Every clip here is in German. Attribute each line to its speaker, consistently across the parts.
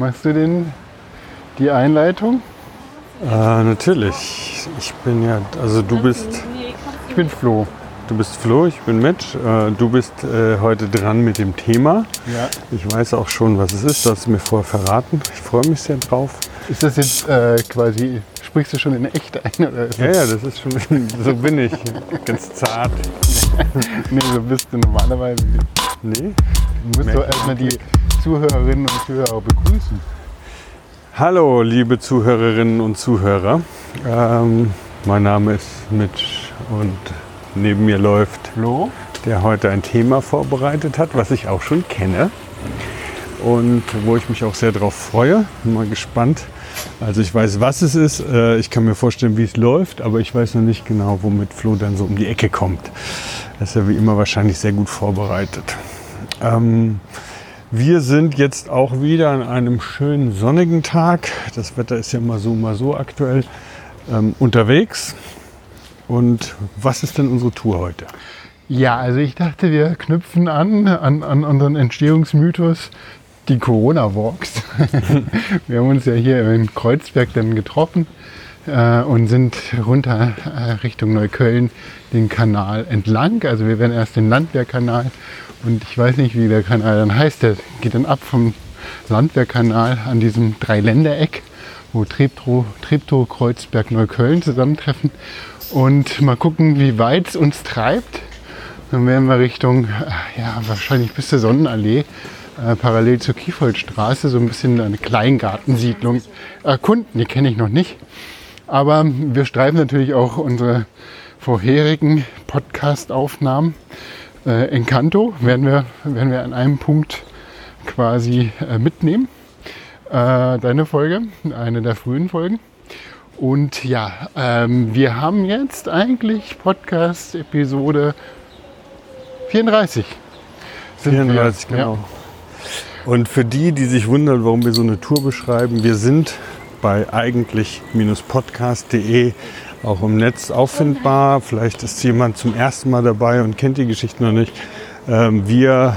Speaker 1: Machst du denn die Einleitung?
Speaker 2: Äh, natürlich. Ich bin ja, also du bist,
Speaker 1: Ich bin Flo.
Speaker 2: du bist Flo, ich bin Mitch. Äh, du bist äh, heute dran mit dem Thema.
Speaker 1: Ja.
Speaker 2: Ich weiß auch schon, was es ist. Du hast es mir vorher verraten. Ich freue mich sehr drauf.
Speaker 1: Ist das jetzt äh, quasi, sprichst du schon in echt ein? Oder ist
Speaker 2: Ja, ja, das ist schon, so bin ich. Ganz zart.
Speaker 1: Nee, so bist du normalerweise.
Speaker 2: Nee?
Speaker 1: Du musst doch erstmal die Zuhörerinnen und Zuhörer begrüßen.
Speaker 2: Hallo, liebe Zuhörerinnen und Zuhörer. Ähm, mein Name ist Mitch und neben mir läuft
Speaker 1: Flo?
Speaker 2: der heute ein Thema vorbereitet hat, was ich auch schon kenne und wo ich mich auch sehr darauf freue. Bin mal gespannt. Also ich weiß, was es ist. Äh, Ich kann mir vorstellen, wie es läuft, aber ich weiß noch nicht genau, womit Flo dann so um die Ecke kommt. Er ist ja wie immer wahrscheinlich sehr gut vorbereitet. Ähm, wir sind jetzt auch wieder an einem schönen sonnigen Tag. Das Wetter ist ja mal so, mal so aktuell ähm, unterwegs. Und was ist denn unsere Tour heute?
Speaker 1: Ja, also ich dachte, wir knüpfen an, an, an unseren Entstehungsmythos, die Corona-Walks. wir haben uns ja hier in Kreuzberg dann getroffen äh, und sind runter äh, Richtung Neukölln den Kanal entlang. Also wir werden erst den Landwehrkanal und ich weiß nicht, wie der Kanal dann heißt. Der geht dann ab vom Landwehrkanal an diesem Dreiländereck, wo Treptow, Treptow Kreuzberg, Neukölln zusammentreffen. Und mal gucken, wie weit es uns treibt. Dann werden wir Richtung, äh, ja, wahrscheinlich bis zur Sonnenallee, äh, parallel zur Kiefoldstraße, so ein bisschen eine Kleingartensiedlung erkunden. Die kenne ich noch nicht. Aber wir streifen natürlich auch unsere vorherigen Podcast-Aufnahmen. Äh, Encanto werden wir, werden wir an einem Punkt quasi äh, mitnehmen. Äh, deine Folge, eine der frühen Folgen. Und ja, ähm, wir haben jetzt eigentlich Podcast-Episode 34. Sind wir.
Speaker 2: 34, genau. Und für die, die sich wundern, warum wir so eine Tour beschreiben, wir sind bei eigentlich-podcast.de auch im Netz auffindbar. Vielleicht ist jemand zum ersten Mal dabei und kennt die Geschichte noch nicht. Ähm, Wir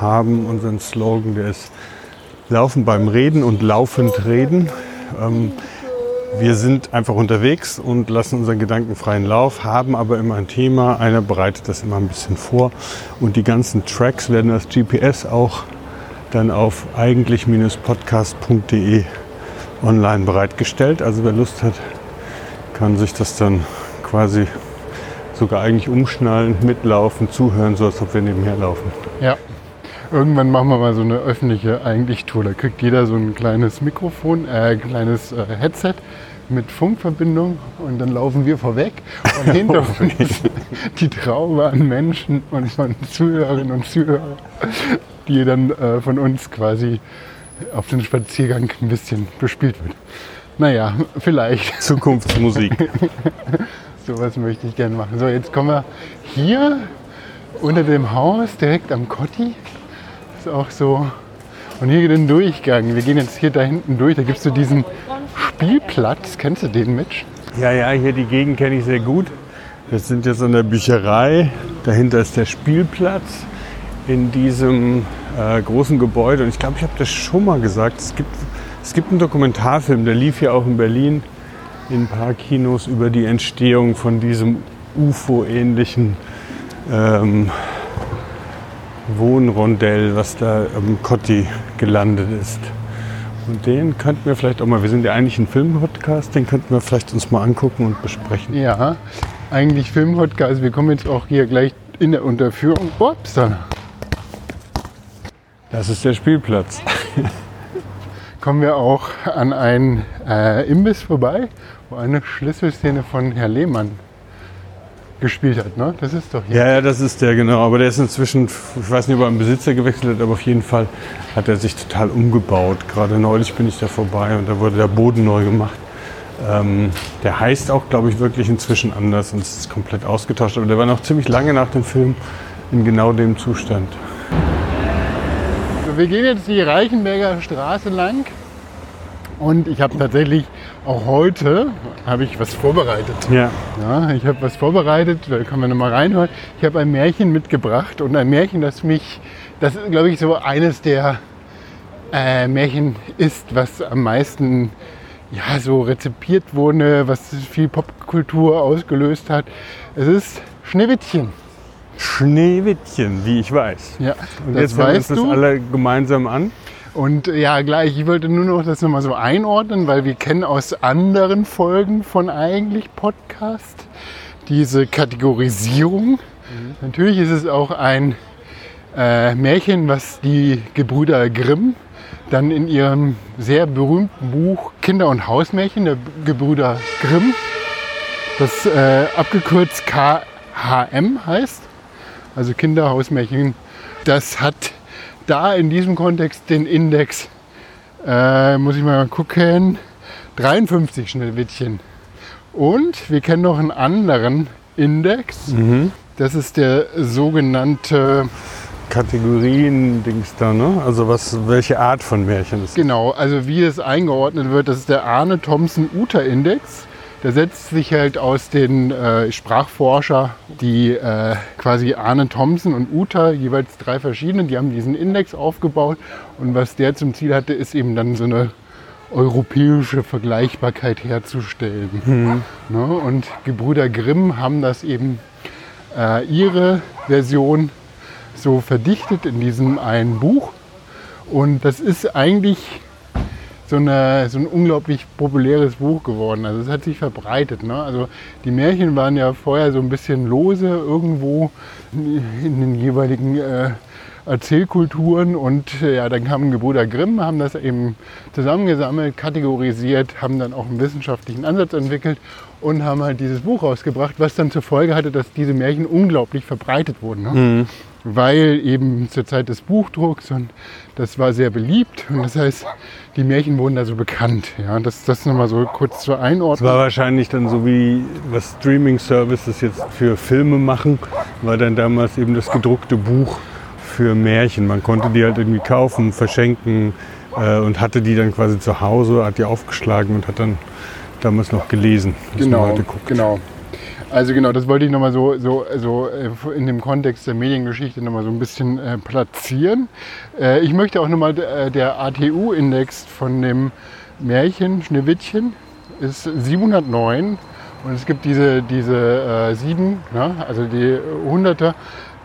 Speaker 2: haben unseren Slogan, der ist Laufen beim Reden und laufend reden. Ähm, Wir sind einfach unterwegs und lassen unseren Gedanken freien Lauf, haben aber immer ein Thema. Einer bereitet das immer ein bisschen vor. Und die ganzen Tracks werden als GPS auch dann auf eigentlich-podcast.de online bereitgestellt. Also wer Lust hat, kann sich das dann quasi sogar eigentlich umschnallen, mitlaufen, zuhören, so als ob wir nebenher laufen.
Speaker 1: Ja. Irgendwann machen wir mal so eine öffentliche Eigentlich-Tour. Da kriegt jeder so ein kleines Mikrofon, äh, ein kleines äh, Headset mit Funkverbindung und dann laufen wir vorweg und hinter uns die Traube an Menschen und von Zuhörerinnen und Zuhörern, die dann äh, von uns quasi auf den Spaziergang ein bisschen bespielt wird. Naja, vielleicht.
Speaker 2: Zukunftsmusik.
Speaker 1: Sowas möchte ich gerne machen. So, jetzt kommen wir hier unter dem Haus, direkt am Kotti. Ist auch so. Und hier geht ein Durchgang. Wir gehen jetzt hier da hinten durch. Da gibt es so diesen Spielplatz. Kennst du den, Mitch?
Speaker 2: Ja, ja, hier die Gegend kenne ich sehr gut. Wir sind jetzt an der Bücherei. Dahinter ist der Spielplatz in diesem äh, großen Gebäude. Und ich glaube, ich habe das schon mal gesagt. Es gibt, es gibt einen Dokumentarfilm, der lief hier auch in Berlin in ein paar Kinos über die Entstehung von diesem UFO-ähnlichen ähm, Wohnrondell, was da am Kotti gelandet ist. Und den könnten wir vielleicht auch mal, wir sind ja eigentlich ein Filmpodcast, den könnten wir vielleicht uns mal angucken und besprechen.
Speaker 1: Ja, eigentlich Filmpodcast. Wir kommen jetzt auch hier gleich in der Unterführung. Ups,
Speaker 2: Das ist der Spielplatz.
Speaker 1: kommen wir auch an einen äh, Imbiss vorbei, wo eine Schlüsselszene von Herr Lehmann gespielt hat. Ne? Das ist doch hier.
Speaker 2: Ja, ja, das ist der, genau. Aber der ist inzwischen, ich weiß nicht, ob er einen Besitzer gewechselt hat, aber auf jeden Fall hat er sich total umgebaut. Gerade neulich bin ich da vorbei und da wurde der Boden neu gemacht. Ähm, der heißt auch, glaube ich, wirklich inzwischen anders und es ist komplett ausgetauscht. Aber der war noch ziemlich lange nach dem Film in genau dem Zustand.
Speaker 1: Wir gehen jetzt die Reichenberger Straße lang und ich habe tatsächlich auch heute habe ich was vorbereitet.
Speaker 2: Ja.
Speaker 1: Ja, ich habe was vorbereitet, da können wir nochmal reinhören. Ich habe ein Märchen mitgebracht und ein Märchen, das mich, das ist glaube ich so eines der äh, Märchen ist, was am meisten ja, so rezipiert wurde, was viel Popkultur ausgelöst hat. Es ist Schneewittchen.
Speaker 2: Schneewittchen, wie ich weiß.
Speaker 1: Ja,
Speaker 2: Und jetzt wir uns das
Speaker 1: du.
Speaker 2: alle gemeinsam an.
Speaker 1: Und äh, ja, gleich, ich wollte nur noch das nochmal so einordnen, weil wir kennen aus anderen Folgen von eigentlich Podcast diese Kategorisierung. Natürlich ist es auch ein äh, Märchen, was die Gebrüder Grimm dann in ihrem sehr berühmten Buch Kinder- und Hausmärchen der Gebrüder Grimm, das äh, abgekürzt KHM heißt, also Kinder, Hausmärchen, das hat da in diesem Kontext den Index, äh, muss ich mal gucken, 53 Schneewittchen. Und wir kennen noch einen anderen Index. Das ist der sogenannte,
Speaker 2: Kategorien-Dings da, ne? Also was, welche Art von Märchen ist.
Speaker 1: genau, also wie es eingeordnet wird, das ist der Arne Thompson Uter Index. Der setzt sich halt aus den äh, Sprachforscher, die äh, quasi Arne Thompson und Uta, jeweils drei verschiedene, die haben diesen Index aufgebaut. Und was der zum Ziel hatte, ist eben dann so eine europäische Vergleichbarkeit herzustellen. Ne? Und Gebrüder Grimm haben das eben äh, ihre Version so verdichtet in diesem einen Buch. Und das ist eigentlich so, eine, so ein unglaublich populäres Buch geworden. Also es hat sich verbreitet. Ne? Also die Märchen waren ja vorher so ein bisschen lose irgendwo in den jeweiligen äh, Erzählkulturen und äh, ja, dann kamen Gebrüder Grimm, haben das eben zusammengesammelt, kategorisiert, haben dann auch einen wissenschaftlichen Ansatz entwickelt und haben halt dieses Buch rausgebracht, was dann zur Folge hatte, dass diese Märchen unglaublich verbreitet wurden. Ne? Weil eben zur Zeit des Buchdrucks und das war sehr beliebt und das heißt, die Märchen wurden da so bekannt. Ja, das, das nochmal so kurz zur
Speaker 2: Das
Speaker 1: Einordnung.
Speaker 2: war wahrscheinlich dann so wie was Streaming-Services jetzt für Filme machen, war dann damals eben das gedruckte Buch für Märchen. Man konnte die halt irgendwie kaufen, verschenken äh, und hatte die dann quasi zu Hause, hat die aufgeschlagen und hat dann damals noch gelesen.
Speaker 1: Genau,
Speaker 2: heute guckt.
Speaker 1: genau. Also genau, das wollte ich nochmal so, so, so äh, in dem Kontext der Mediengeschichte nochmal so ein bisschen äh, platzieren. Äh, ich möchte auch nochmal, äh, der ATU-Index von dem Märchen Schneewittchen ist 709 und es gibt diese, diese äh, sieben, ne, also die Hunderte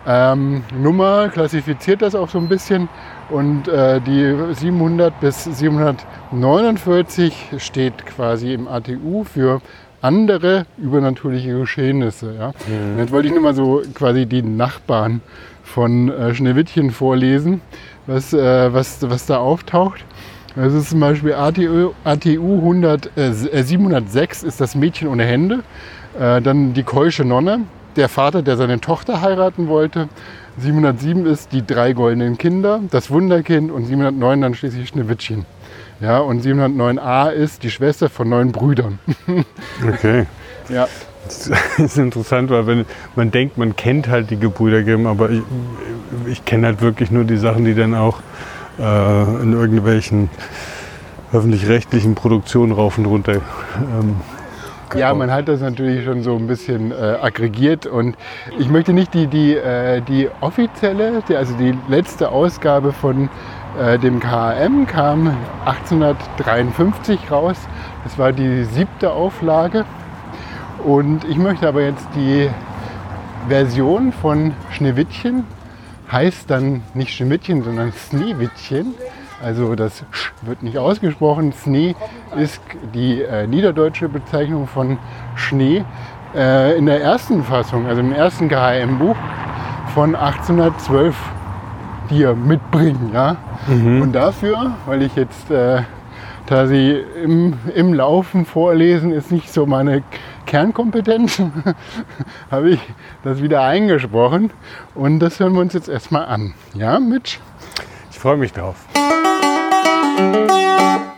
Speaker 1: ähm, Nummer klassifiziert das auch so ein bisschen. Und äh, die 700 bis 749 steht quasi im ATU für andere übernatürliche Geschehnisse. Ja? Und Jetzt wollte ich nur mal so quasi die Nachbarn von äh, Schneewittchen vorlesen, was, äh, was, was da auftaucht. Das ist zum Beispiel ATU, ATU 100, äh, 706 ist das Mädchen ohne Hände. Äh, dann die keusche Nonne, der Vater, der seine Tochter heiraten wollte. 707 ist die drei goldenen Kinder, das Wunderkind und 709 dann schließlich Schneewittchen. Ja, und 709a ist die Schwester von neun Brüdern.
Speaker 2: Okay.
Speaker 1: Ja,
Speaker 2: Das ist interessant, weil wenn man denkt, man kennt halt die Gebrüder Grimm, aber ich, ich kenne halt wirklich nur die Sachen, die dann auch äh, in irgendwelchen öffentlich-rechtlichen Produktionen rauf und runter. Ähm,
Speaker 1: Ja, man hat das natürlich schon so ein bisschen äh, aggregiert und ich möchte nicht die, die, äh, die offizielle, die, also die letzte Ausgabe von äh, dem KAM kam 1853 raus. Das war die siebte Auflage und ich möchte aber jetzt die Version von Schneewittchen, heißt dann nicht Schneewittchen, sondern Sneewittchen. Also das Sch wird nicht ausgesprochen. Schnee ist die äh, niederdeutsche Bezeichnung von Schnee. Äh, in der ersten Fassung, also im ersten KHM-Buch von 1812 dir mitbringen. Ja? Und dafür, weil ich jetzt äh, da sie im, im Laufen vorlesen ist nicht so meine Kernkompetenz, habe ich das wieder eingesprochen. Und das hören wir uns jetzt erstmal an. Ja, Mitch?
Speaker 2: ich freue mich drauf.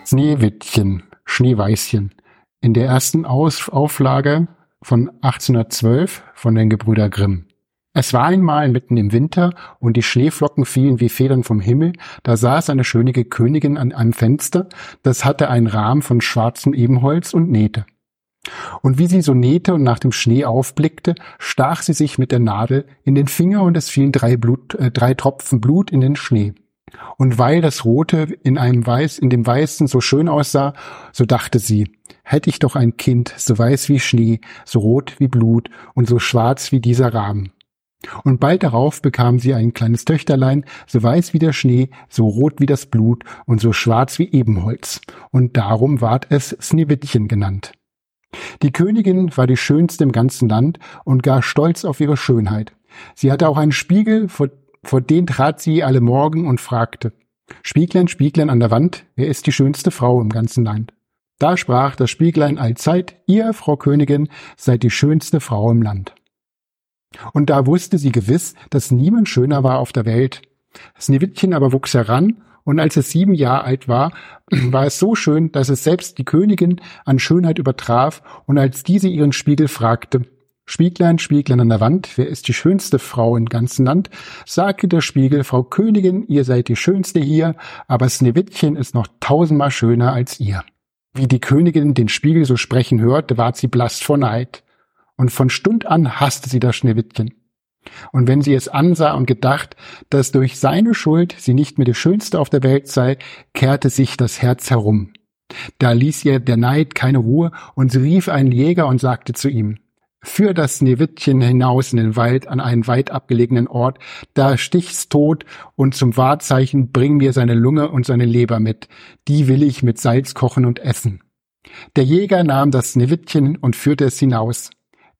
Speaker 1: Schneewittchen, Schneeweißchen. In der ersten Aus Auflage von 1812 von den Gebrüder Grimm. Es war einmal mitten im Winter und die Schneeflocken fielen wie Federn vom Himmel. Da saß eine schöne Königin an einem Fenster, das hatte einen Rahmen von schwarzem Ebenholz und nähte. Und wie sie so nähte und nach dem Schnee aufblickte, stach sie sich mit der Nadel in den Finger und es fielen drei, Blut, äh, drei Tropfen Blut in den Schnee.
Speaker 3: Und weil das Rote in einem Weiß, in dem Weißen so schön aussah, so dachte sie, hätte ich doch ein Kind, so weiß wie Schnee, so rot wie Blut und so schwarz wie dieser Rahmen. Und bald darauf bekam sie ein kleines Töchterlein, so weiß wie der Schnee, so rot wie das Blut und so schwarz wie Ebenholz. Und darum ward es Sneewittchen genannt. Die Königin war die schönste im ganzen Land und gar stolz auf ihre Schönheit. Sie hatte auch einen Spiegel, vor, vor den trat sie alle Morgen und fragte, Spieglein, Spieglein an der Wand, wer ist die schönste Frau im ganzen Land? Da sprach das Spieglein allzeit, ihr, Frau Königin, seid die schönste Frau im Land. Und da wusste sie gewiss, dass niemand schöner war auf der Welt. Sneewittchen aber wuchs heran, und als es sieben Jahre alt war, war es so schön, dass es selbst die Königin an Schönheit übertraf, und als diese ihren Spiegel fragte, Spieglein, Spieglein an der Wand, wer ist die schönste Frau im ganzen Land? sagte der Spiegel, Frau Königin, ihr seid die schönste hier, aber Sneewittchen ist noch tausendmal schöner als ihr. Wie die Königin den Spiegel so sprechen hörte, ward sie blass vor Neid und von Stund an hasste sie das Schneewittchen. Und wenn sie es ansah und gedacht, dass durch seine Schuld sie nicht mehr die Schönste auf der Welt sei, kehrte sich das Herz herum. Da ließ ihr der Neid keine Ruhe, und sie rief einen Jäger und sagte zu ihm, Führ das Schneewittchen hinaus in den Wald an einen weit abgelegenen Ort, da stich's tot, und zum Wahrzeichen bring mir seine Lunge und seine Leber mit, die will ich mit Salz kochen und essen. Der Jäger nahm das Schneewittchen und führte es hinaus.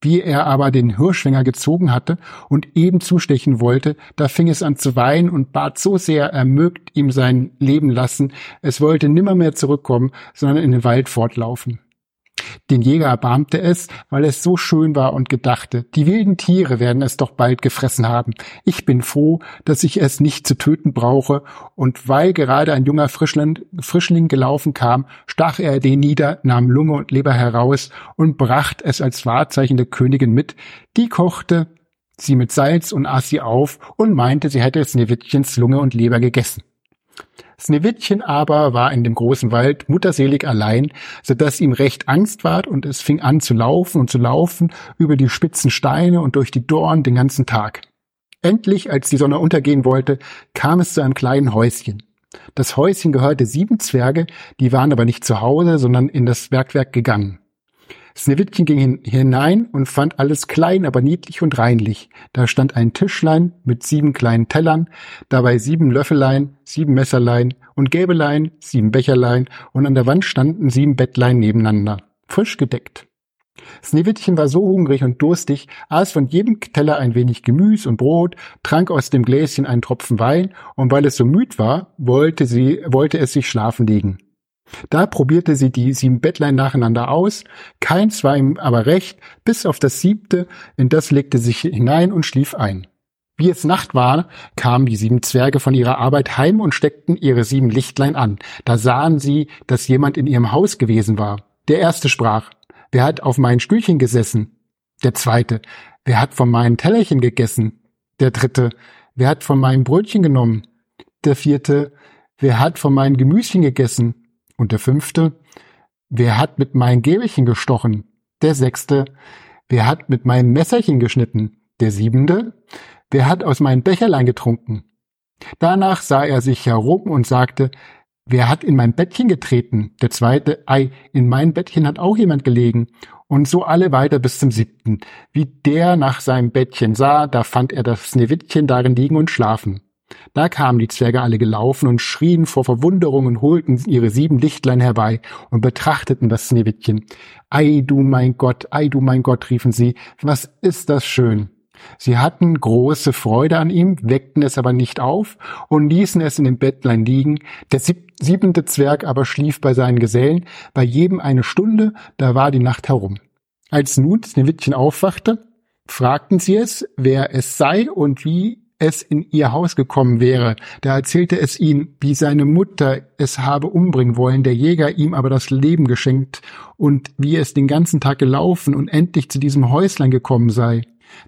Speaker 3: Wie er aber den Hirschfänger gezogen hatte und eben zustechen wollte, da fing es an zu weinen und bat so sehr, er mögt ihm sein Leben lassen, es wollte nimmermehr zurückkommen, sondern in den Wald fortlaufen. Den Jäger erbarmte es, weil es so schön war und gedachte, die wilden Tiere werden es doch bald gefressen haben. Ich bin froh, dass ich es nicht zu töten brauche, und weil gerade ein junger Frischling, Frischling gelaufen kam, stach er den nieder, nahm Lunge und Leber heraus und brachte es als Wahrzeichen der Königin mit, die kochte sie mit Salz und aß sie auf und meinte, sie hätte Sneewittchens Lunge und Leber gegessen. Sneewittchen aber war in dem großen Wald mutterselig allein, so dass ihm recht Angst ward und es fing an zu laufen und zu laufen über die spitzen Steine und durch die Dorn den ganzen Tag. Endlich, als die Sonne untergehen wollte, kam es zu einem kleinen Häuschen. Das Häuschen gehörte sieben Zwerge, die waren aber nicht zu Hause, sondern in das Bergwerk gegangen. Sneewittchen ging hinein und fand alles klein, aber niedlich und reinlich. Da stand ein Tischlein mit sieben kleinen Tellern, dabei sieben Löffelein, sieben Messerlein und Gäbelein, sieben Becherlein und an der Wand standen sieben Bettlein nebeneinander, frisch gedeckt. Sneewittchen war so hungrig und durstig, aß von jedem Teller ein wenig Gemüs und Brot, trank aus dem Gläschen einen Tropfen Wein, und weil es so müd war, wollte sie, wollte es sich schlafen legen. Da probierte sie die sieben Bettlein nacheinander aus, keins war ihm aber recht, bis auf das siebte, in das legte sich hinein und schlief ein. Wie es Nacht war, kamen die sieben Zwerge von ihrer Arbeit heim und steckten ihre sieben Lichtlein an. Da sahen sie, dass jemand in ihrem Haus gewesen war. Der erste sprach, wer hat auf mein Stühlchen gesessen? Der zweite, wer hat von meinen Tellerchen gegessen? Der dritte, wer hat von meinem Brötchen genommen? Der vierte, wer hat von meinen Gemüschen gegessen? Und der fünfte, wer hat mit meinem Gäbelchen gestochen? Der sechste, wer hat mit meinem Messerchen geschnitten? Der siebente, wer hat aus meinem Becherlein getrunken? Danach sah er sich herum und sagte, wer hat in mein Bettchen getreten? Der zweite, ei, in mein Bettchen hat auch jemand gelegen. Und so alle weiter bis zum siebten. Wie der nach seinem Bettchen sah, da fand er das Sneewittchen darin liegen und schlafen. Da kamen die Zwerge alle gelaufen und schrien vor Verwunderung und holten ihre sieben Lichtlein herbei und betrachteten das Sneewittchen. Ei, du mein Gott, ei, du mein Gott, riefen sie, was ist das schön. Sie hatten große Freude an ihm, weckten es aber nicht auf und ließen es in dem Bettlein liegen. Der siebente Zwerg aber schlief bei seinen Gesellen, bei jedem eine Stunde, da war die Nacht herum. Als nun Sneewittchen aufwachte, fragten sie es, wer es sei und wie es in ihr Haus gekommen wäre. Da erzählte es ihm, wie seine Mutter es habe umbringen wollen, der Jäger ihm aber das Leben geschenkt und wie es den ganzen Tag gelaufen und endlich zu diesem Häuslein gekommen sei.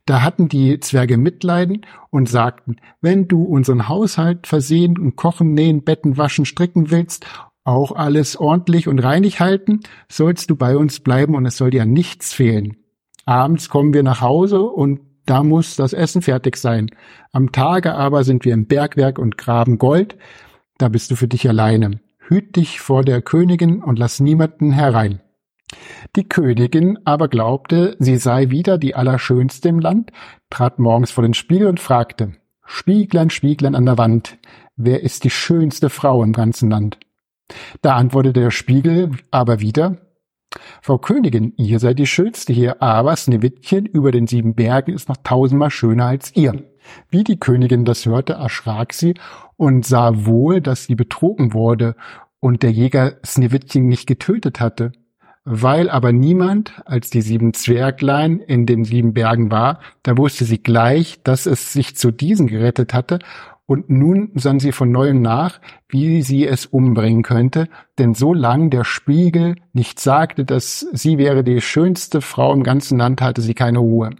Speaker 3: Da hatten die Zwerge Mitleiden und sagten, wenn du unseren Haushalt versehen und kochen, nähen, betten, waschen, stricken willst, auch alles ordentlich und reinig halten, sollst du bei uns bleiben und es soll dir nichts fehlen. Abends kommen wir nach Hause und da muss das Essen fertig sein. Am Tage aber sind wir im Bergwerk und graben Gold, da bist du für dich alleine. Hüt dich vor der Königin und lass niemanden herein. Die Königin aber glaubte, sie sei wieder die Allerschönste im Land, trat morgens vor den Spiegel und fragte, Spieglein, Spieglein an der Wand, wer ist die schönste Frau im ganzen Land? Da antwortete der Spiegel aber wieder, Frau Königin, ihr seid die Schönste hier, aber Sneewittchen über den sieben Bergen ist noch tausendmal schöner als ihr. Wie die Königin das hörte, erschrak sie und sah wohl, dass sie betrogen wurde und der Jäger Sneewittchen nicht getötet hatte. Weil aber niemand als die sieben Zwerglein in den sieben Bergen war, da wusste sie gleich, dass es sich zu diesen gerettet hatte und nun sann sie von neuem nach, wie sie es umbringen könnte, denn so lang der Spiegel nicht sagte, dass sie wäre die schönste Frau im ganzen Land, hatte sie keine Ruhe.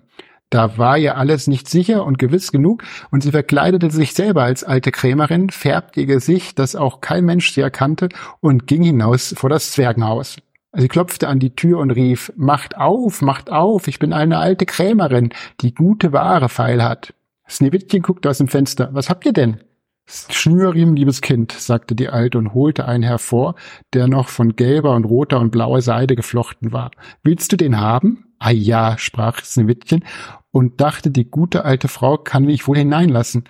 Speaker 3: Da war ihr alles nicht sicher und gewiss genug, und sie verkleidete sich selber als alte Krämerin, färbte ihr Gesicht, dass auch kein Mensch sie erkannte, und ging hinaus vor das Zwergenhaus. Sie klopfte an die Tür und rief, Macht auf, macht auf, ich bin eine alte Krämerin, die gute Ware feil hat. Sneewittchen guckte aus dem Fenster. Was habt ihr denn? Schnürriemen, liebes Kind, sagte die Alte und holte einen hervor, der noch von gelber und roter und blauer Seide geflochten war. Willst du den haben? Ah ja, sprach Sneewittchen und dachte, die gute alte Frau kann mich wohl hineinlassen.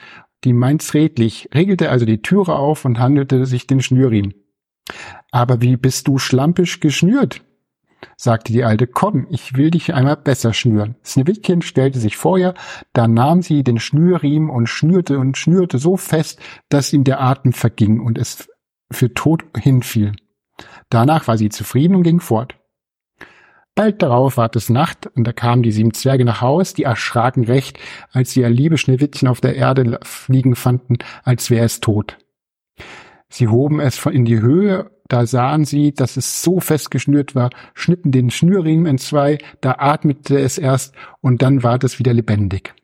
Speaker 3: Die meint's redlich, regelte also die Türe auf und handelte sich den Schnürriemen. Aber wie bist du schlampisch geschnürt? Sagte die Alte, komm, ich will dich einmal besser schnüren. Sneewittchen stellte sich vor ihr, da nahm sie den Schnürriemen und schnürte und schnürte so fest, dass ihm der Atem verging und es für tot hinfiel. Danach war sie zufrieden und ging fort. Bald darauf ward es Nacht, und da kamen die sieben Zwerge nach Haus, die erschraken recht, als sie ihr liebe Schneewittchen auf der Erde fliegen fanden, als wäre es tot. Sie hoben es in die Höhe da sahen sie, dass es so fest geschnürt war, schnitten den Schnürriemen in zwei, da atmete es erst und dann ward es wieder lebendig.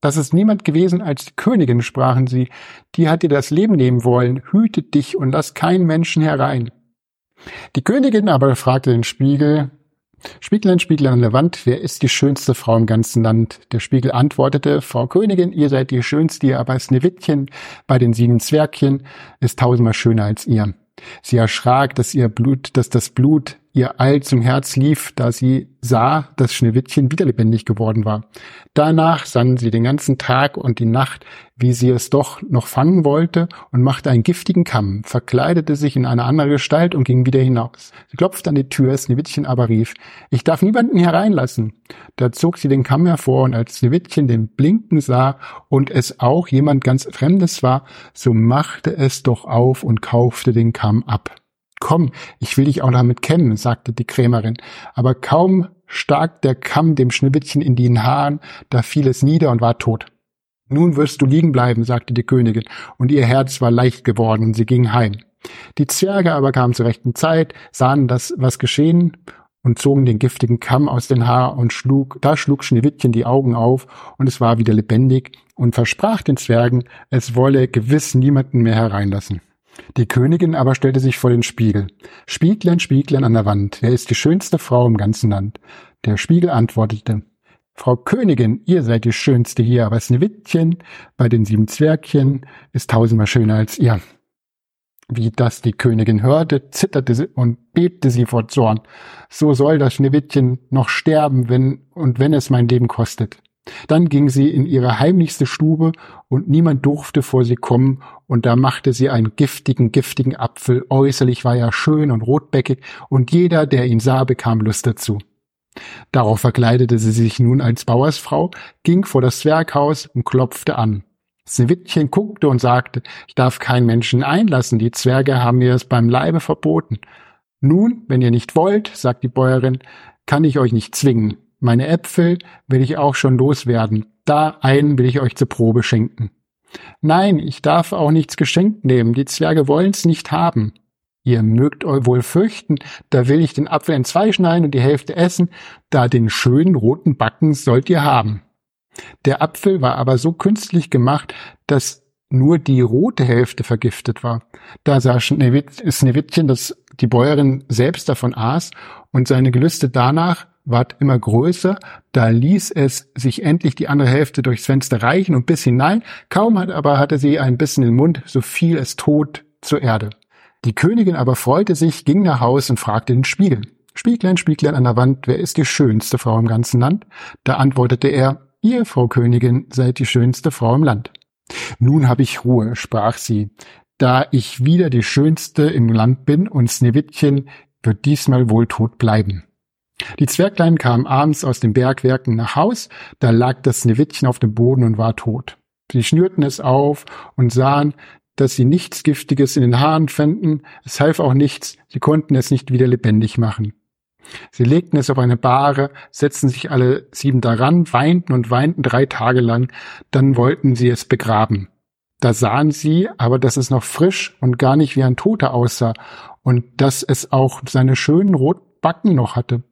Speaker 3: Das ist niemand gewesen als die Königin, sprachen sie, die hat dir das Leben nehmen wollen, hütet dich und lass keinen Menschen herein. Die Königin aber fragte den Spiegel, Spieglein, Spieglein an der Wand, wer ist die schönste Frau im ganzen Land? Der Spiegel antwortete, Frau Königin, ihr seid die schönste, aber Sneewittchen bei den sieben Zwergchen ist tausendmal schöner als ihr. Sie erschrak, dass ihr Blut, dass das Blut ihr Eil zum Herz lief, da sie sah, dass Schneewittchen wieder lebendig geworden war. Danach sann sie den ganzen Tag und die Nacht, wie sie es doch noch fangen wollte, und machte einen giftigen Kamm, verkleidete sich in eine andere Gestalt und ging wieder hinaus. Sie klopfte an die Tür, Schneewittchen aber rief, ich darf niemanden hereinlassen. Da zog sie den Kamm hervor, und als Schneewittchen den Blinken sah und es auch jemand ganz Fremdes war, so machte es doch auf und kaufte den Kamm ab. Komm, ich will dich auch damit kennen, sagte die Krämerin. Aber kaum stak der Kamm dem Schneewittchen in die Haaren, da fiel es nieder und war tot. Nun wirst du liegen bleiben, sagte die Königin, und ihr Herz war leicht geworden, und sie ging heim. Die Zwerge aber kamen zur rechten Zeit, sahen das, was geschehen, und zogen den giftigen Kamm aus den Haar und schlug, da schlug Schneewittchen die Augen auf, und es war wieder lebendig, und versprach den Zwergen, es wolle gewiss niemanden mehr hereinlassen. Die Königin aber stellte sich vor den Spiegel. Spieglein, Spieglein an der Wand, wer ist die schönste Frau im ganzen Land? Der Spiegel antwortete, Frau Königin, ihr seid die schönste hier, aber Sneewittchen bei den sieben Zwergchen ist tausendmal schöner als ihr. Wie das die Königin hörte, zitterte sie und bebte sie vor Zorn. So soll das Schneewittchen noch sterben, wenn und wenn es mein Leben kostet. Dann ging sie in ihre heimlichste Stube und niemand durfte vor sie kommen und da machte sie einen giftigen, giftigen Apfel. Äußerlich war er schön und rotbäckig und jeder, der ihn sah, bekam Lust dazu. Darauf verkleidete sie sich nun als Bauersfrau, ging vor das Zwerghaus und klopfte an. Sneewittchen guckte und sagte, ich darf keinen Menschen einlassen, die Zwerge haben mir es beim Leibe verboten. Nun, wenn ihr nicht wollt, sagt die Bäuerin, kann ich euch nicht zwingen. Meine Äpfel will ich auch schon loswerden. Da einen will ich euch zur Probe schenken. Nein, ich darf auch nichts geschenkt nehmen. Die Zwerge wollen's nicht haben. Ihr mögt euch wohl fürchten, da will ich den Apfel in zwei schneiden und die Hälfte essen, da den schönen roten Backen sollt ihr haben. Der Apfel war aber so künstlich gemacht, dass nur die rote Hälfte vergiftet war. Da sah Schneewittchen, dass die Bäuerin selbst davon aß und seine Gelüste danach ward immer größer, da ließ es sich endlich die andere Hälfte durchs Fenster reichen und bis hinein, kaum hat aber hatte sie ein Bissen im Mund, so fiel es tot zur Erde. Die Königin aber freute sich, ging nach Haus und fragte den Spiegel. Spieglein, Spieglein an der Wand, wer ist die schönste Frau im ganzen Land? Da antwortete er, ihr, Frau Königin, seid die schönste Frau im Land. Nun hab ich Ruhe, sprach sie, da ich wieder die schönste im Land bin und Sneewittchen wird diesmal wohl tot bleiben. Die Zwerglein kamen abends aus den Bergwerken nach Haus, da lag das Sneewittchen auf dem Boden und war tot. Sie schnürten es auf und sahen, dass sie nichts Giftiges in den Haaren fänden, es half auch nichts, sie konnten es nicht wieder lebendig machen. Sie legten es auf eine Bahre, setzten sich alle sieben daran, weinten und weinten drei Tage lang, dann wollten sie es begraben. Da sahen sie aber, dass es noch frisch und gar nicht wie ein Toter aussah und dass es auch seine schönen roten Backen noch hatte.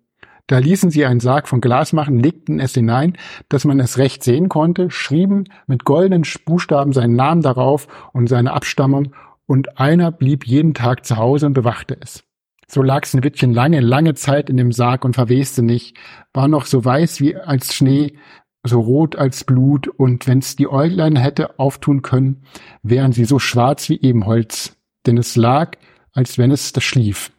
Speaker 3: Da ließen sie einen Sarg von Glas machen, legten es hinein, dass man es recht sehen konnte, schrieben mit goldenen Buchstaben seinen Namen darauf und seine Abstammung, und einer blieb jeden Tag zu Hause und bewachte es. So lag Sneewittchen lange, lange Zeit in dem Sarg und verweste nicht, war noch so weiß wie als Schnee, so rot als Blut, und wenn's die Äuglein hätte auftun können, wären sie so schwarz wie Ebenholz, denn es lag, als wenn es da schlief.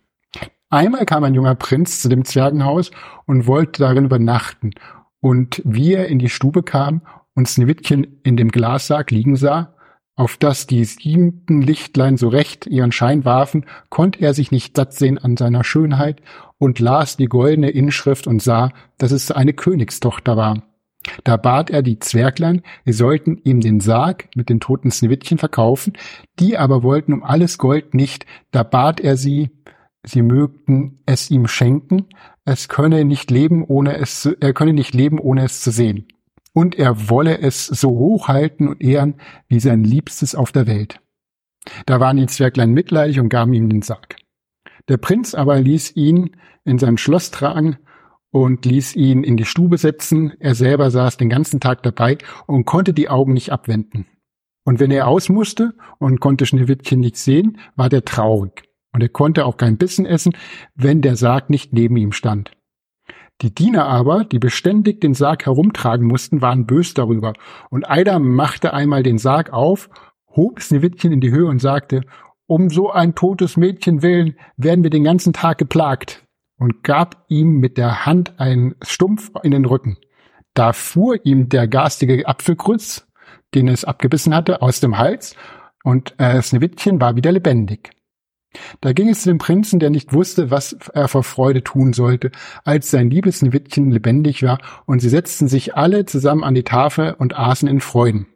Speaker 3: Einmal kam ein junger Prinz zu dem Zwergenhaus und wollte darin übernachten. Und wie er in die Stube kam und Sneewittchen in dem Glassarg liegen sah, auf das die siebenten Lichtlein so recht ihren Schein warfen, konnte er sich nicht satt sehen an seiner Schönheit und las die goldene Inschrift und sah, dass es eine Königstochter war. Da bat er die Zwerglein, sie sollten ihm den Sarg mit den toten Sneewittchen verkaufen, die aber wollten um alles Gold nicht, da bat er sie, sie mögten es ihm schenken, es könne nicht leben, ohne es, zu, er könne nicht leben, ohne es zu sehen. Und er wolle es so hochhalten und ehren wie sein Liebstes auf der Welt. Da waren die Zwerglein mitleidig und gaben ihm den Sarg. Der Prinz aber ließ ihn in sein Schloss tragen und ließ ihn in die Stube setzen. Er selber saß den ganzen Tag dabei und konnte die Augen nicht abwenden. Und wenn er aus musste und konnte Schneewittchen nicht sehen, war der traurig und er konnte auch kein Bissen essen, wenn der Sarg nicht neben ihm stand. Die Diener aber, die beständig den Sarg herumtragen mussten, waren bös darüber, und Eider machte einmal den Sarg auf, hob Sneewittchen in die Höhe und sagte, um so ein totes Mädchen willen werden wir den ganzen Tag geplagt, und gab ihm mit der Hand einen Stumpf in den Rücken. Da fuhr ihm der garstige Apfelkrütz, den es abgebissen hatte, aus dem Hals, und äh, Sneewittchen war wieder lebendig. Da ging es zu dem Prinzen, der nicht wusste, was er vor Freude tun sollte, als sein liebes Sneewittchen lebendig war, und sie setzten sich alle zusammen an die Tafel und aßen in Freuden.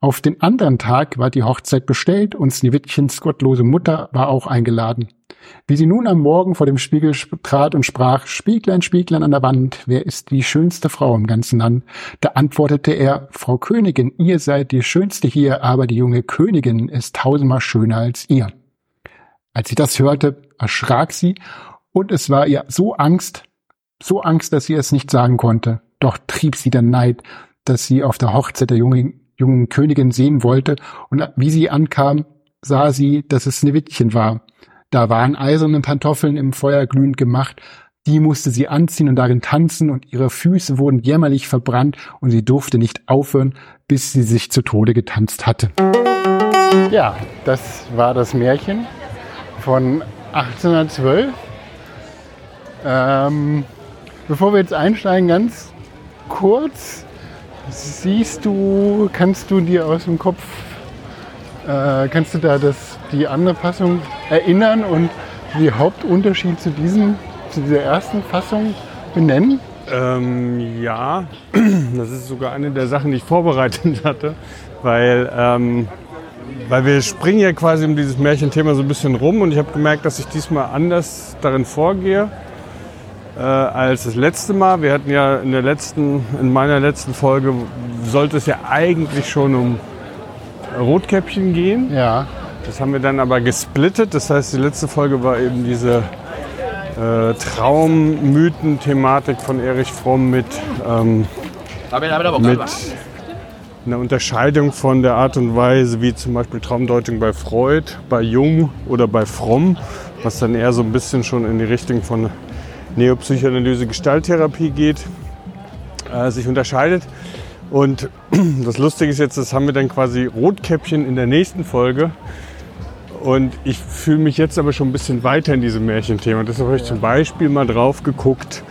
Speaker 3: Auf den anderen Tag war die Hochzeit bestellt und Sneewittchens gottlose Mutter war auch eingeladen. Wie sie nun am Morgen vor dem Spiegel trat und sprach, Spieglein, Spieglein an der Wand, wer ist die schönste Frau im ganzen Land? Da antwortete er, Frau Königin, ihr seid die schönste hier, aber die junge Königin ist tausendmal schöner als ihr. Als sie das hörte, erschrak sie und es war ihr so Angst, so Angst, dass sie es nicht sagen konnte. Doch trieb sie der Neid, dass sie auf der Hochzeit der jungen, jungen Königin sehen wollte und wie sie ankam, sah sie, dass es Sneewittchen war. Da waren eiserne Pantoffeln im Feuer glühend gemacht, die musste sie anziehen und darin tanzen und ihre Füße wurden jämmerlich verbrannt und sie durfte nicht aufhören, bis sie sich zu Tode getanzt hatte.
Speaker 1: Ja, das war das Märchen von 1812. Ähm, bevor wir jetzt einsteigen, ganz kurz, siehst du, kannst du dir aus dem Kopf, äh, kannst du da das, die andere Fassung erinnern und die Hauptunterschied zu, diesem, zu dieser ersten Fassung benennen?
Speaker 2: Ähm, ja, das ist sogar eine der Sachen, die ich vorbereitet hatte, weil ähm, weil wir springen ja quasi um dieses Märchenthema so ein bisschen rum und ich habe gemerkt, dass ich diesmal anders darin vorgehe äh, als das letzte Mal. Wir hatten ja in der letzten, in meiner letzten Folge sollte es ja eigentlich schon um Rotkäppchen gehen.
Speaker 1: Ja.
Speaker 2: Das haben wir dann aber gesplittet. Das heißt, die letzte Folge war eben diese äh, Traummythen-Thematik von Erich Fromm mit, ähm, mit eine Unterscheidung von der Art und Weise, wie zum Beispiel Traumdeutung bei Freud, bei Jung oder bei Fromm, was dann eher so ein bisschen schon in die Richtung von Neopsychoanalyse Gestalttherapie geht, äh, sich unterscheidet. Und das Lustige ist jetzt, das haben wir dann quasi Rotkäppchen in der nächsten Folge. Und ich fühle mich jetzt aber schon ein bisschen weiter in diesem Märchenthema. Deshalb habe ich zum Beispiel mal drauf geguckt,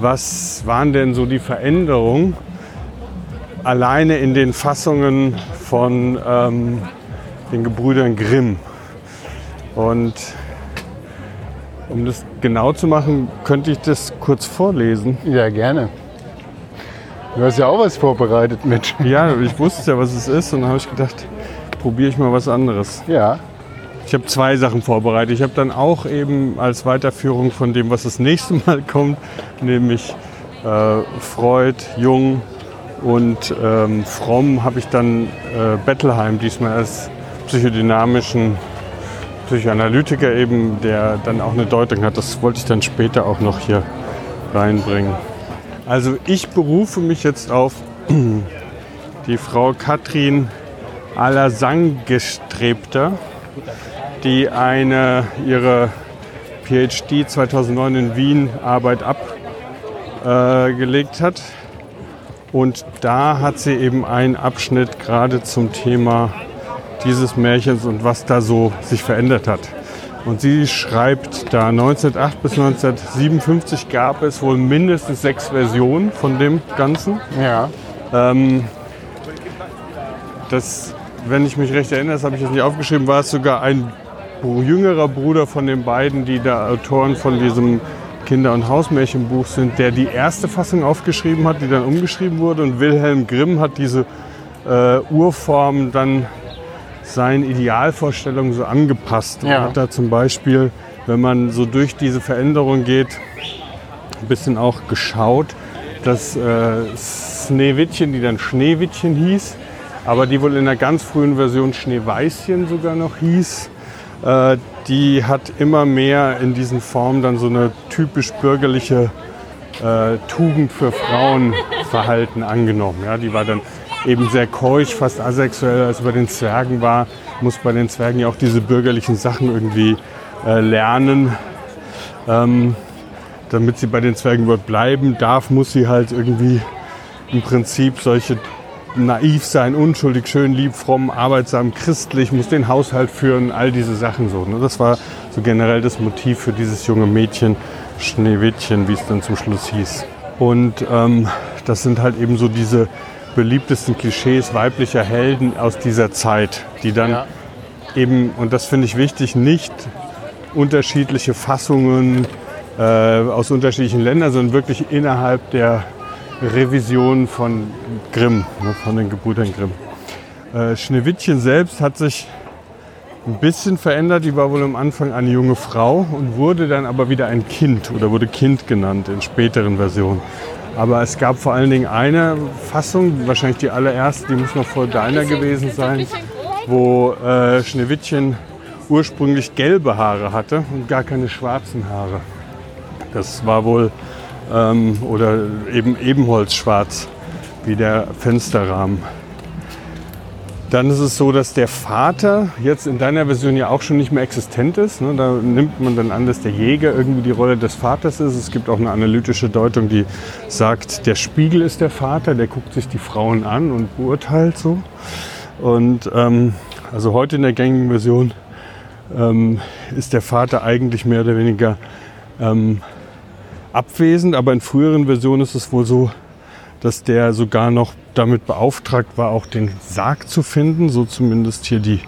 Speaker 2: was waren denn so die Veränderungen alleine in den Fassungen von ähm, den Gebrüdern Grimm. Und um das genau zu machen, könnte ich das kurz vorlesen.
Speaker 1: Ja, gerne. Du hast ja auch was vorbereitet mit.
Speaker 2: Ja, ich wusste ja, was es ist und dann habe ich gedacht, probiere ich mal was anderes.
Speaker 1: Ja.
Speaker 2: Ich habe zwei Sachen vorbereitet. Ich habe dann auch eben als Weiterführung von dem, was das nächste Mal kommt, nämlich äh, Freud, Jung und ähm, Fromm, habe ich dann äh, Bettelheim diesmal als psychodynamischen Psychoanalytiker eben, der dann auch eine Deutung hat. Das wollte ich dann später auch noch hier reinbringen. Also ich berufe mich jetzt auf die Frau Katrin Allersangestrebter, die eine ihre PhD 2009 in Wien Arbeit abgelegt äh, hat. Und da hat sie eben einen Abschnitt gerade zum Thema dieses Märchens und was da so sich verändert hat. Und sie schreibt da 1908 bis 1957 gab es wohl mindestens sechs Versionen von dem Ganzen.
Speaker 1: Ja.
Speaker 2: Ähm, das, wenn ich mich recht erinnere, das habe ich jetzt nicht aufgeschrieben, war es sogar ein jüngerer Bruder von den beiden, die da Autoren von diesem Kinder- und Hausmärchenbuch sind, der die erste Fassung aufgeschrieben hat, die dann umgeschrieben wurde. Und Wilhelm Grimm hat diese äh, Urform dann seinen Idealvorstellungen so angepasst. Und
Speaker 1: Ja.
Speaker 2: hat da zum Beispiel, wenn man so durch diese Veränderung geht, ein bisschen auch geschaut, dass äh, Schneewittchen, die dann Schneewittchen hieß, aber die wohl in der ganz frühen Version Schneeweißchen sogar noch hieß, äh, die hat immer mehr in diesen Formen dann so eine typisch bürgerliche äh, Tugend für Frauenverhalten angenommen. Ja, die war dann eben sehr keusch, fast asexuell, als bei den Zwergen war. Muss bei den Zwergen ja auch diese bürgerlichen Sachen irgendwie äh, lernen. Ähm, damit sie bei den Zwergen überhaupt bleiben darf, muss sie halt irgendwie im Prinzip solche naiv sein, unschuldig, schön, lieb, fromm, arbeitsam, christlich, muss den Haushalt führen, all diese Sachen so. Ne? Das war so generell das Motiv für dieses junge Mädchen, Schneewittchen, wie es dann zum Schluss hieß. Und ähm, das sind halt eben so diese beliebtesten Klischees weiblicher Helden aus dieser Zeit, die dann
Speaker 1: Ja.
Speaker 2: eben, und das finde ich wichtig, nicht unterschiedliche Fassungen äh, aus unterschiedlichen Ländern, sondern wirklich innerhalb der Revision von Grimm, ne, von den Gebrüdern Grimm. Äh, Schneewittchen selbst hat sich ein bisschen verändert. Die war wohl am Anfang eine junge Frau und wurde dann aber wieder ein Kind oder wurde Kind genannt in späteren Versionen. Aber es gab vor allen Dingen eine Fassung, wahrscheinlich die allererste, die muss noch vor deiner gewesen sein, wo äh, Schneewittchen ursprünglich gelbe Haare hatte und gar keine schwarzen Haare. Das war wohl, ähm, oder eben ebenholzschwarz, wie der Fensterrahmen. Dann ist es so, dass der Vater jetzt in deiner Version ja auch schon nicht mehr existent ist. Ne? Da nimmt man dann an, dass der Jäger irgendwie die Rolle des Vaters ist. Es gibt auch eine analytische Deutung, die sagt, der Spiegel ist der Vater, der guckt sich die Frauen an und beurteilt so. Und ähm, also heute in der gängigen Version ähm, ist der Vater eigentlich mehr oder weniger ähm, abwesend, aber in früheren Versionen ist es wohl so, dass der sogar noch damit beauftragt war, auch den Sarg zu finden, so zumindest hier die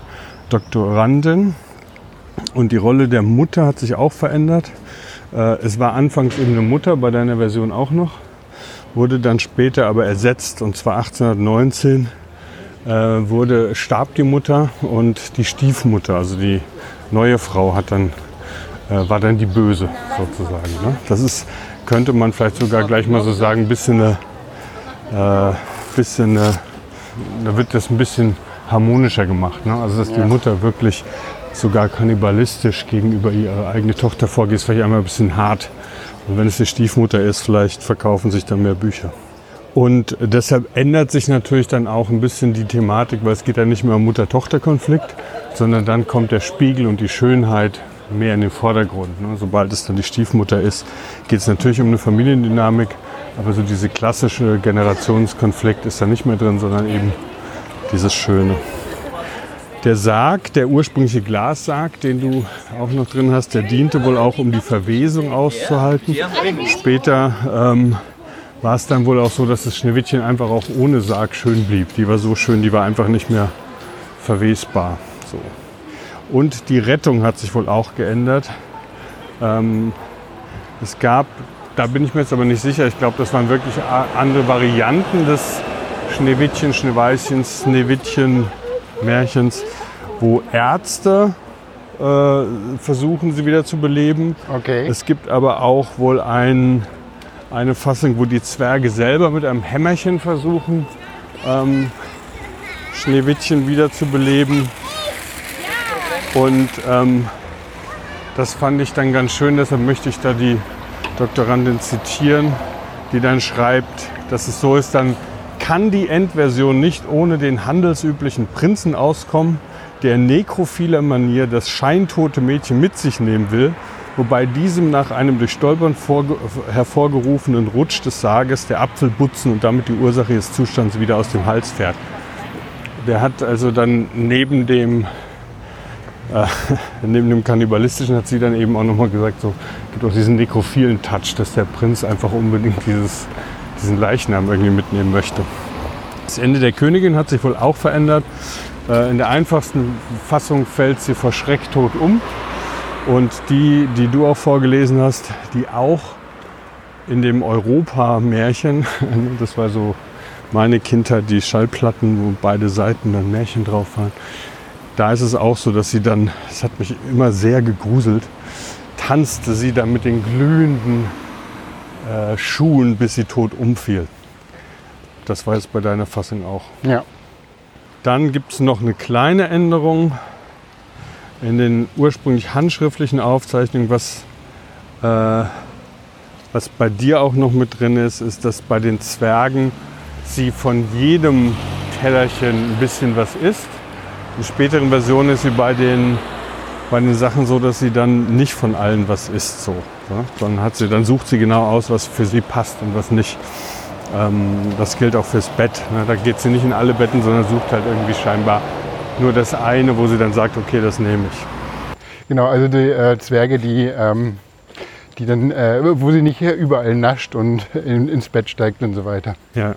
Speaker 2: Doktorandin. Und die Rolle der Mutter hat sich auch verändert. Äh, es war anfangs eben eine Mutter, bei deiner Version auch noch, wurde dann später aber ersetzt und zwar 1819 äh, wurde, starb die Mutter und die Stiefmutter, also die neue Frau, hat dann, war dann die Böse sozusagen. Ne? Das ist, könnte man vielleicht sogar gleich mal so sagen, ein bisschen eine, äh, bisschen eine, da wird das ein bisschen harmonischer gemacht. Ne? Also dass die Mutter wirklich sogar kannibalistisch gegenüber ihrer eigenen Tochter vorgeht, ist vielleicht einmal ein bisschen hart. Und wenn es die Stiefmutter ist, vielleicht verkaufen sich dann mehr Bücher. Und deshalb ändert sich natürlich dann auch ein bisschen die Thematik, weil es geht ja nicht mehr um Mutter-Tochter-Konflikt, sondern dann kommt der Spiegel und die Schönheit mehr in den Vordergrund. Ne? Sobald es dann die Stiefmutter ist, geht es natürlich um eine Familiendynamik, aber so diese klassische Generationskonflikt ist da nicht mehr drin, sondern eben dieses Schöne. Der Sarg, der ursprüngliche Glassarg, den du auch noch drin hast, der diente wohl auch, um die Verwesung auszuhalten. Später ähm, war es dann wohl auch so, dass das Schneewittchen einfach auch ohne Sarg schön blieb. Die war so schön, die war einfach nicht mehr verwesbar. So. Und die Rettung hat sich wohl auch geändert. Ähm, es gab, da bin ich mir jetzt aber nicht sicher, ich glaube, das waren wirklich andere Varianten des Schneewittchen, Schneeweißchens, Schneewittchen, Märchens, wo Ärzte äh, versuchen, sie wieder zu beleben.
Speaker 1: Okay.
Speaker 2: Es gibt aber auch wohl ein, eine Fassung, wo die Zwerge selber mit einem Hämmerchen versuchen, ähm, Schneewittchen wieder zu beleben. Und ähm, das fand ich dann ganz schön, deshalb möchte ich da die Doktorandin zitieren, die dann schreibt, dass es so ist, dann kann die Endversion nicht ohne den handelsüblichen Prinzen auskommen, der in nekrophiler Manier das scheintote Mädchen mit sich nehmen will, wobei diesem nach einem durch Stolpern hervorgerufenen Rutsch des Sarges der Apfelbutzen und damit die Ursache des Zustands wieder aus dem Hals fährt. Der hat also dann neben dem äh, neben dem Kannibalistischen hat sie dann eben auch nochmal gesagt, so gibt auch diesen nekrophilen Touch, dass der Prinz einfach unbedingt dieses, diesen Leichnam irgendwie mitnehmen möchte. Das Ende der Königin hat sich wohl auch verändert. Äh, in der einfachsten Fassung fällt sie vor Schrecktod um. Und die, die du auch vorgelesen hast, die auch in dem Europa-Märchen, das war so meine Kindheit, die Schallplatten, wo beide Seiten dann Märchen drauf waren, da ist es auch so, dass sie dann, es hat mich immer sehr gegruselt, tanzte sie dann mit den glühenden äh, Schuhen, bis sie tot umfiel. Das war jetzt bei deiner Fassung auch.
Speaker 1: Ja.
Speaker 2: Dann gibt es noch eine kleine Änderung in den ursprünglich handschriftlichen Aufzeichnungen, was, äh, was bei dir auch noch mit drin ist, ist, dass bei den Zwergen sie von jedem Tellerchen ein bisschen was isst in späteren Versionen ist sie bei den, bei den Sachen so, dass sie dann nicht von allen was isst. So? Dann, hat sie, dann sucht sie genau aus, was für sie passt und was nicht. Ähm, das gilt auch fürs Bett. Ne? Da geht sie nicht in alle Betten, sondern sucht halt irgendwie scheinbar nur das eine, wo sie dann sagt, okay, das nehme ich.
Speaker 1: Genau, also die äh, Zwerge, die ähm, die dann, äh, wo sie nicht überall nascht und in, ins Bett steigt und so weiter.
Speaker 2: Ja,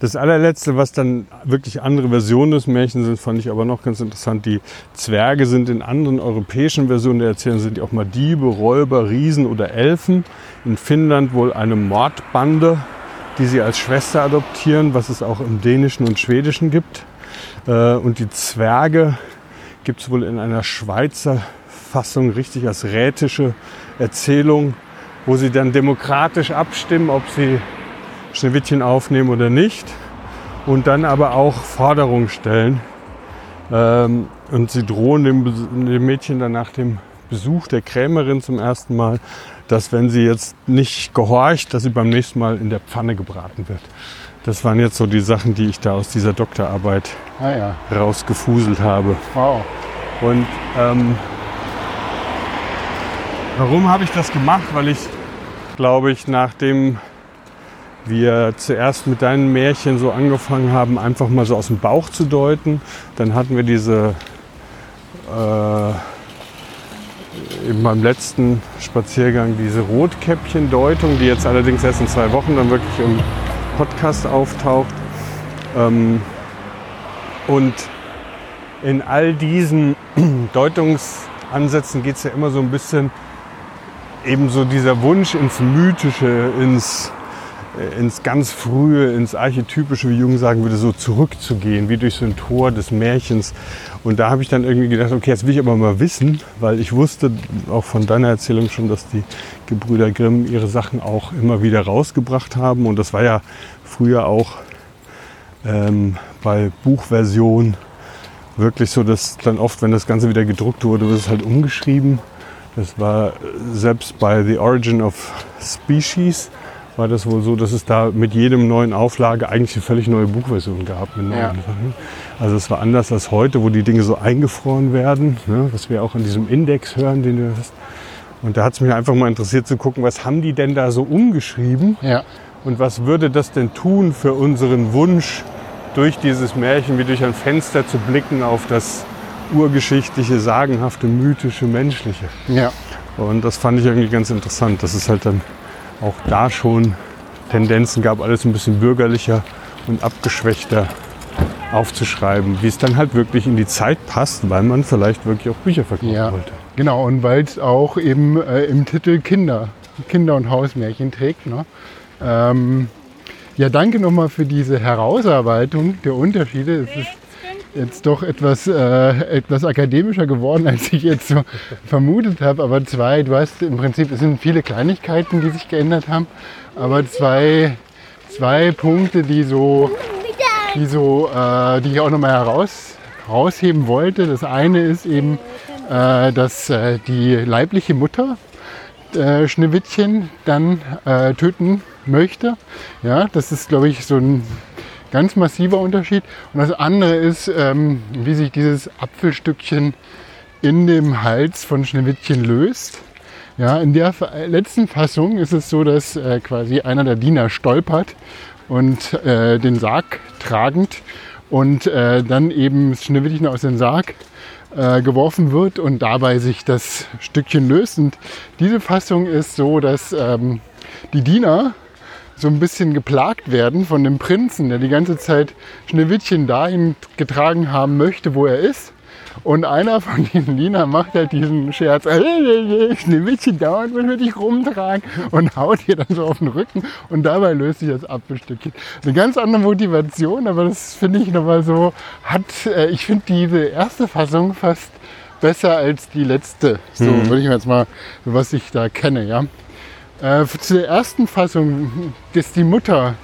Speaker 2: das allerletzte, was dann wirklich andere Versionen des Märchens sind, fand ich aber noch ganz interessant. Die Zwerge sind in anderen europäischen Versionen der Erzählung sind die auch mal Diebe, Räuber, Riesen oder Elfen. In Finnland wohl eine Mordbande, die sie als Schwester adoptieren, was es auch im Dänischen und Schwedischen gibt. Äh, und die Zwerge gibt es wohl in einer Schweizer Fassung richtig als rätische Erzählung, wo sie dann demokratisch abstimmen, ob sie Schneewittchen aufnehmen oder nicht. Und dann aber auch Forderungen stellen. Ähm, und sie drohen dem, dem Mädchen dann nach dem Besuch der Krämerin zum ersten Mal, dass wenn sie jetzt nicht gehorcht, dass sie beim nächsten Mal in der Pfanne gebraten wird. Das waren jetzt so die Sachen, die ich da aus dieser Doktorarbeit
Speaker 1: ah, ja.
Speaker 2: rausgefuselt habe.
Speaker 1: Wow.
Speaker 2: Und ähm, Warum habe ich das gemacht? Weil ich, glaube ich, nachdem wir zuerst mit deinen Märchen so angefangen haben, einfach mal so aus dem Bauch zu deuten, dann hatten wir diese äh, eben beim letzten Spaziergang diese Rotkäppchen-Deutung, die jetzt allerdings erst in zwei Wochen dann wirklich im Podcast auftaucht. Ähm, und in all diesen Deutungsansätzen geht es ja immer so ein bisschen eben so dieser Wunsch ins Mythische, ins, äh, ins ganz Frühe, ins Archetypische, wie Jung sagen würde, so zurückzugehen, wie durch so ein Tor des Märchens. Und da habe ich dann irgendwie gedacht, okay, jetzt will ich aber mal wissen, weil ich wusste auch von deiner Erzählung schon, dass die Gebrüder Grimm ihre Sachen auch immer wieder rausgebracht haben. Und das war ja früher auch ähm, bei Buchversionen wirklich so, dass dann oft, wenn das Ganze wieder gedruckt wurde, wird es halt umgeschrieben das war selbst bei The Origin of Species, war das wohl so, dass es da mit jedem neuen Auflage eigentlich eine völlig neue Buchversion gab.
Speaker 1: Ja.
Speaker 2: Also es war anders als heute, wo die Dinge so eingefroren werden, ne, was wir auch an diesem Index hören, den du hast. Und da hat es mich einfach mal interessiert zu gucken, was haben die denn da so umgeschrieben
Speaker 1: Ja.
Speaker 2: und was würde das denn tun für unseren Wunsch, durch dieses Märchen wie durch ein Fenster zu blicken auf das urgeschichtliche, sagenhafte, mythische, menschliche.
Speaker 1: Ja.
Speaker 2: Und das fand ich irgendwie ganz interessant, dass es halt dann auch da schon Tendenzen gab, alles ein bisschen bürgerlicher und abgeschwächter aufzuschreiben, wie es dann halt wirklich in die Zeit passt, weil man vielleicht wirklich auch Bücher verkaufen
Speaker 1: Ja.
Speaker 2: wollte.
Speaker 1: Genau, und weil es auch eben äh, im Titel Kinder, Kinder- und Hausmärchen trägt. Ne? Ähm, ja, danke nochmal für diese Herausarbeitung der Unterschiede. Es ist jetzt doch etwas, äh, etwas akademischer geworden, als ich jetzt so vermutet habe. Aber zwei, du hast im Prinzip, es sind viele Kleinigkeiten, die sich geändert haben, aber zwei, zwei Punkte, die so, die so, äh, die ich auch nochmal heraus, herausheben wollte. Das eine ist eben, äh, dass äh, die leibliche Mutter äh, Schneewittchen dann äh, töten möchte. Ja, das ist, glaube ich, so ein ganz massiver Unterschied. Und das andere ist, ähm, wie sich dieses Apfelstückchen in dem Hals von Schneewittchen löst. Ja, in der letzten Fassung ist es so, dass äh, quasi einer der Diener stolpert und äh, den Sarg tragend und äh, dann eben Schneewittchen aus dem Sarg äh, geworfen wird und dabei sich das Stückchen löst. Und diese Fassung ist so, dass ähm, die Diener so ein bisschen geplagt werden von dem Prinzen, der die ganze Zeit Schneewittchen dahin getragen haben möchte, wo er ist. Und einer von diesen Dienern macht halt diesen Scherz, "Äh, Schneewittchen dauernd will dich rumtragen und haut ihr dann so auf den Rücken und dabei löst sich das Apfelstückchen. Eine ganz andere Motivation, aber das finde ich nochmal so, hat, äh, ich finde diese erste Fassung fast besser als die letzte. So würde ich jetzt mal, was ich da kenne, ja. Äh, zu der ersten Fassung, dass die Mutter,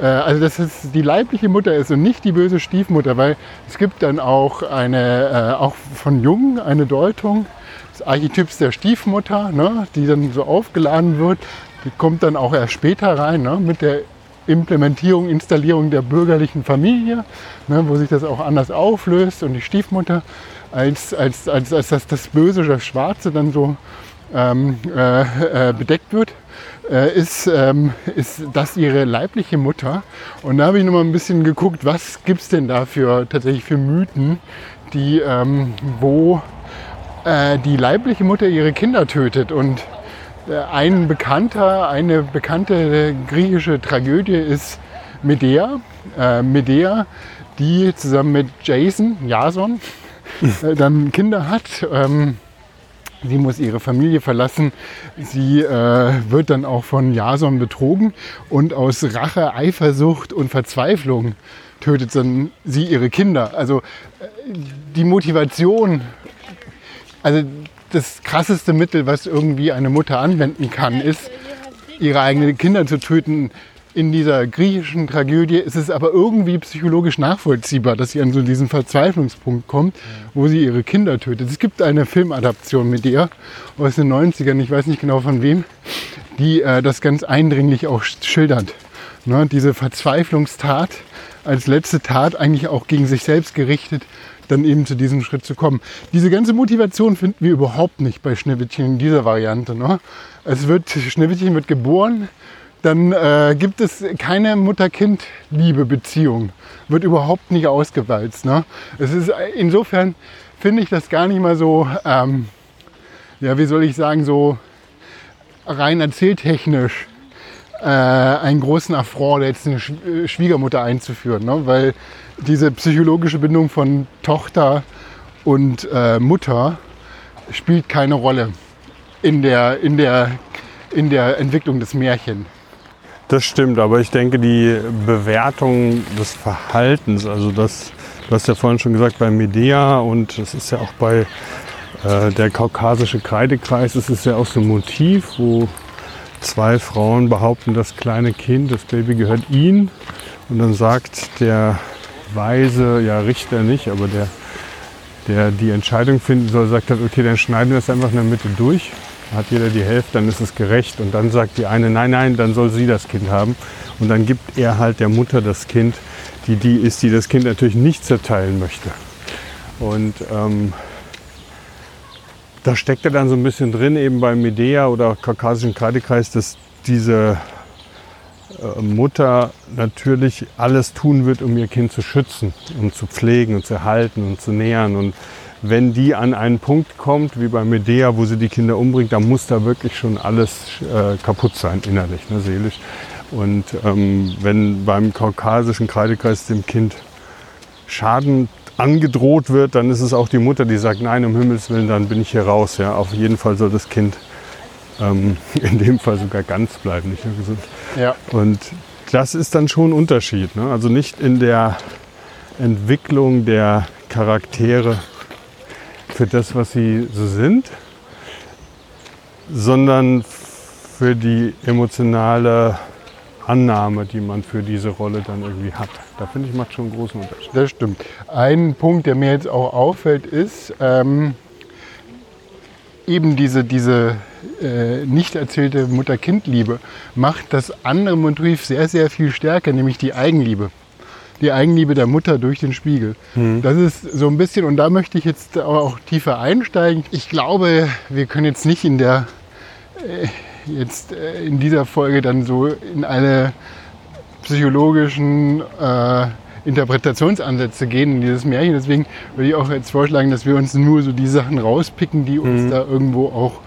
Speaker 1: äh, also dass es die leibliche Mutter ist und nicht die böse Stiefmutter, weil es gibt dann auch eine, äh, auch von Jung eine Deutung des Archetyps der Stiefmutter, ne, die dann so aufgeladen wird. Die kommt dann auch erst später rein, ne, mit der Implementierung, Installierung der bürgerlichen Familie, ne, wo sich das auch anders auflöst und die Stiefmutter als, als, als, als das, das Böse, das Schwarze dann so ähm, äh, äh, bedeckt wird, äh, ist, ähm, ist das ihre leibliche Mutter. Und da habe ich noch mal ein bisschen geguckt, was gibt es denn da für, tatsächlich für Mythen, die, ähm, wo äh, die leibliche Mutter ihre Kinder tötet. Und äh, ein bekannter, eine bekannte griechische Tragödie ist Medea. Äh, Medea, die zusammen mit Jason, Jason, äh, dann Kinder hat. Ähm, Sie muss ihre Familie verlassen. Sie äh, wird dann auch von Jason betrogen und aus Rache, Eifersucht und Verzweiflung tötet dann sie ihre Kinder. Also äh, die Motivation, also das krasseste Mittel, was irgendwie eine Mutter anwenden kann, ist, ihre eigenen Kinder zu töten. In dieser griechischen Tragödie ist es aber irgendwie psychologisch nachvollziehbar, dass sie an so diesen Verzweiflungspunkt kommt, wo sie ihre Kinder tötet. Es gibt eine Filmadaption mit ihr aus den 90ern, ich weiß nicht genau von wem, die äh, das ganz eindringlich auch schildert. Ne, diese Verzweiflungstat als letzte Tat eigentlich auch gegen sich selbst gerichtet, dann eben zu diesem Schritt zu kommen. Diese ganze Motivation finden wir überhaupt nicht bei Schneewittchen in dieser Variante. Ne? Es wird, Schneewittchen wird geboren, dann äh, gibt es keine Mutter-Kind-Liebe-Beziehung. Wird überhaupt nicht ausgewalzt. Ne? Es ist insofern finde ich das gar nicht mal so, ähm, ja, wie soll ich sagen, so rein erzähltechnisch äh, einen großen Affront, jetzt eine äh, Schwiegermutter einzuführen, ne? weil diese psychologische Bindung von Tochter und äh, Mutter spielt keine Rolle in der, in der, in der Entwicklung des Märchens.
Speaker 2: Das stimmt, aber ich denke, die Bewertung des Verhaltens, also das, du hast ja vorhin schon gesagt, bei Medea und das ist ja auch bei äh, der kaukasische Kreidekreis, das ist ja auch so ein Motiv, wo zwei Frauen behaupten, das kleine Kind, das Baby gehört ihnen. Und dann sagt der Weise, ja Richter nicht, aber der, der die Entscheidung finden soll, sagt halt, okay, dann schneiden wir das einfach in der Mitte durch. Hat jeder die Hälfte, dann ist es gerecht. Und dann sagt die eine, nein, nein, dann soll sie das Kind haben. Und dann gibt er halt der Mutter das Kind, die die ist, die das Kind natürlich nicht zerteilen möchte. Und ähm, da steckt er dann so ein bisschen drin, eben bei Medea oder Kaukasischen Kreidekreis, dass diese äh, Mutter natürlich alles tun wird, um ihr Kind zu schützen und zu pflegen und zu erhalten und zu nähern. Und wenn die an einen Punkt kommt, wie bei Medea, wo sie die Kinder umbringt, dann muss da wirklich schon alles äh, kaputt sein, innerlich, ne, seelisch. Und ähm, wenn beim kaukasischen Kreidekreis dem Kind Schaden angedroht wird, dann ist es auch die Mutter, die sagt, nein, um Himmels Willen, dann bin ich hier raus. Ja. Auf jeden Fall soll das Kind ähm, in dem Fall sogar ganz bleiben, nicht nur gesund.
Speaker 1: Ja.
Speaker 2: Und das ist dann schon ein Unterschied. Ne? Also nicht in der Entwicklung der Charaktere für das, was sie so sind, sondern für die emotionale Annahme, die man für diese Rolle dann irgendwie hat. Da finde ich, macht schon einen großen Unterschied.
Speaker 1: Das stimmt. Ein Punkt, der mir jetzt auch auffällt, ist ähm, eben diese, diese äh, nicht erzählte Mutter-Kind-Liebe macht das andere Motiv sehr, sehr viel stärker, nämlich die Eigenliebe. Die Eigenliebe der Mutter durch den Spiegel. Das ist so ein bisschen, und da möchte ich jetzt auch tiefer einsteigen. Ich glaube, wir können jetzt nicht in der äh, jetzt äh, in dieser Folge dann so in eine psychologischen äh, Interpretationsansätze gehen in dieses Märchen. Deswegen würde ich auch jetzt vorschlagen, dass wir uns nur so die Sachen rauspicken, die uns da irgendwo auch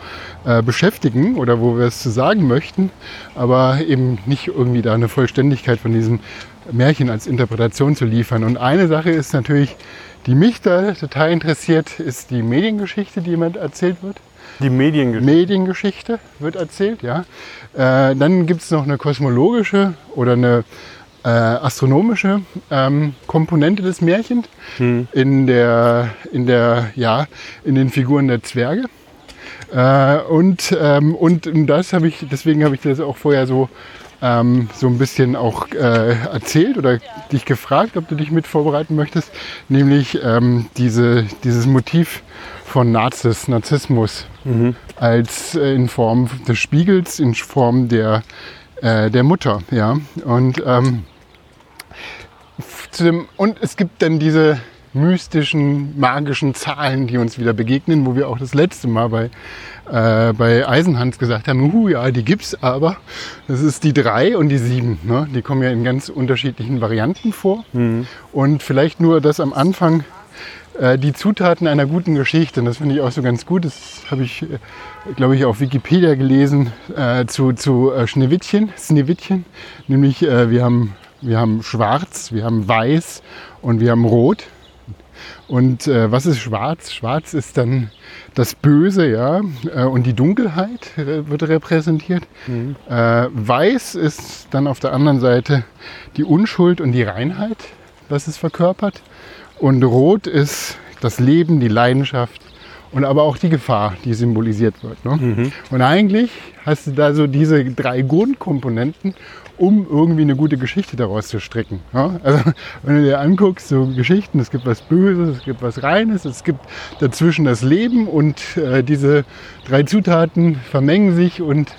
Speaker 1: äh, beschäftigen oder wo wir es zu sagen möchten, aber eben nicht irgendwie da eine Vollständigkeit von diesem Märchen als Interpretation zu liefern. Und eine Sache ist natürlich, die mich da total interessiert, ist die Mediengeschichte, die jemand erzählt wird.
Speaker 2: Die Mediengeschichte.
Speaker 1: Mediengeschichte wird erzählt, ja. Äh, dann gibt es noch eine kosmologische oder eine äh, astronomische ähm, Komponente des Märchens in der, in der, ja, in den Figuren der Zwerge. Äh, und, ähm, und das habe ich, deswegen habe ich das auch vorher so, ähm, so ein bisschen auch äh, erzählt oder dich gefragt, ob du dich mit vorbereiten möchtest, nämlich ähm, diese, dieses Motiv von Nazis, Narzissmus als äh, in Form des Spiegels, in Form der, äh, der Mutter, ja. Und ähm, zu dem, und es gibt dann diese mystischen, magischen Zahlen, die uns wieder begegnen, wo wir auch das letzte Mal bei, äh, bei Eisenhans gesagt haben, uh, ja, die gibt's aber. Das ist die drei und die sieben. Ne? Die kommen ja in ganz unterschiedlichen Varianten vor. Und vielleicht nur das am Anfang, äh, die Zutaten einer guten Geschichte. Und das finde ich auch so ganz gut. Das habe ich, äh, glaube ich, auf Wikipedia gelesen äh, zu, zu äh, Schneewittchen, Schneewittchen. Nämlich äh, wir, haben, wir haben schwarz, wir haben weiß und wir haben rot. Und äh, was ist schwarz? Schwarz ist dann das Böse, ja, äh, und die Dunkelheit wird repräsentiert. Äh, weiß ist dann auf der anderen Seite die Unschuld und die Reinheit, was es verkörpert. Und rot ist das Leben, die Leidenschaft und aber auch die Gefahr, die symbolisiert wird. Ne? Und eigentlich hast du da so diese drei Grundkomponenten, um irgendwie eine gute Geschichte daraus zu stricken. Ja? Also wenn du dir anguckst, so Geschichten, es gibt was Böses, es gibt was Reines, es gibt dazwischen das Leben und äh, diese drei Zutaten vermengen sich und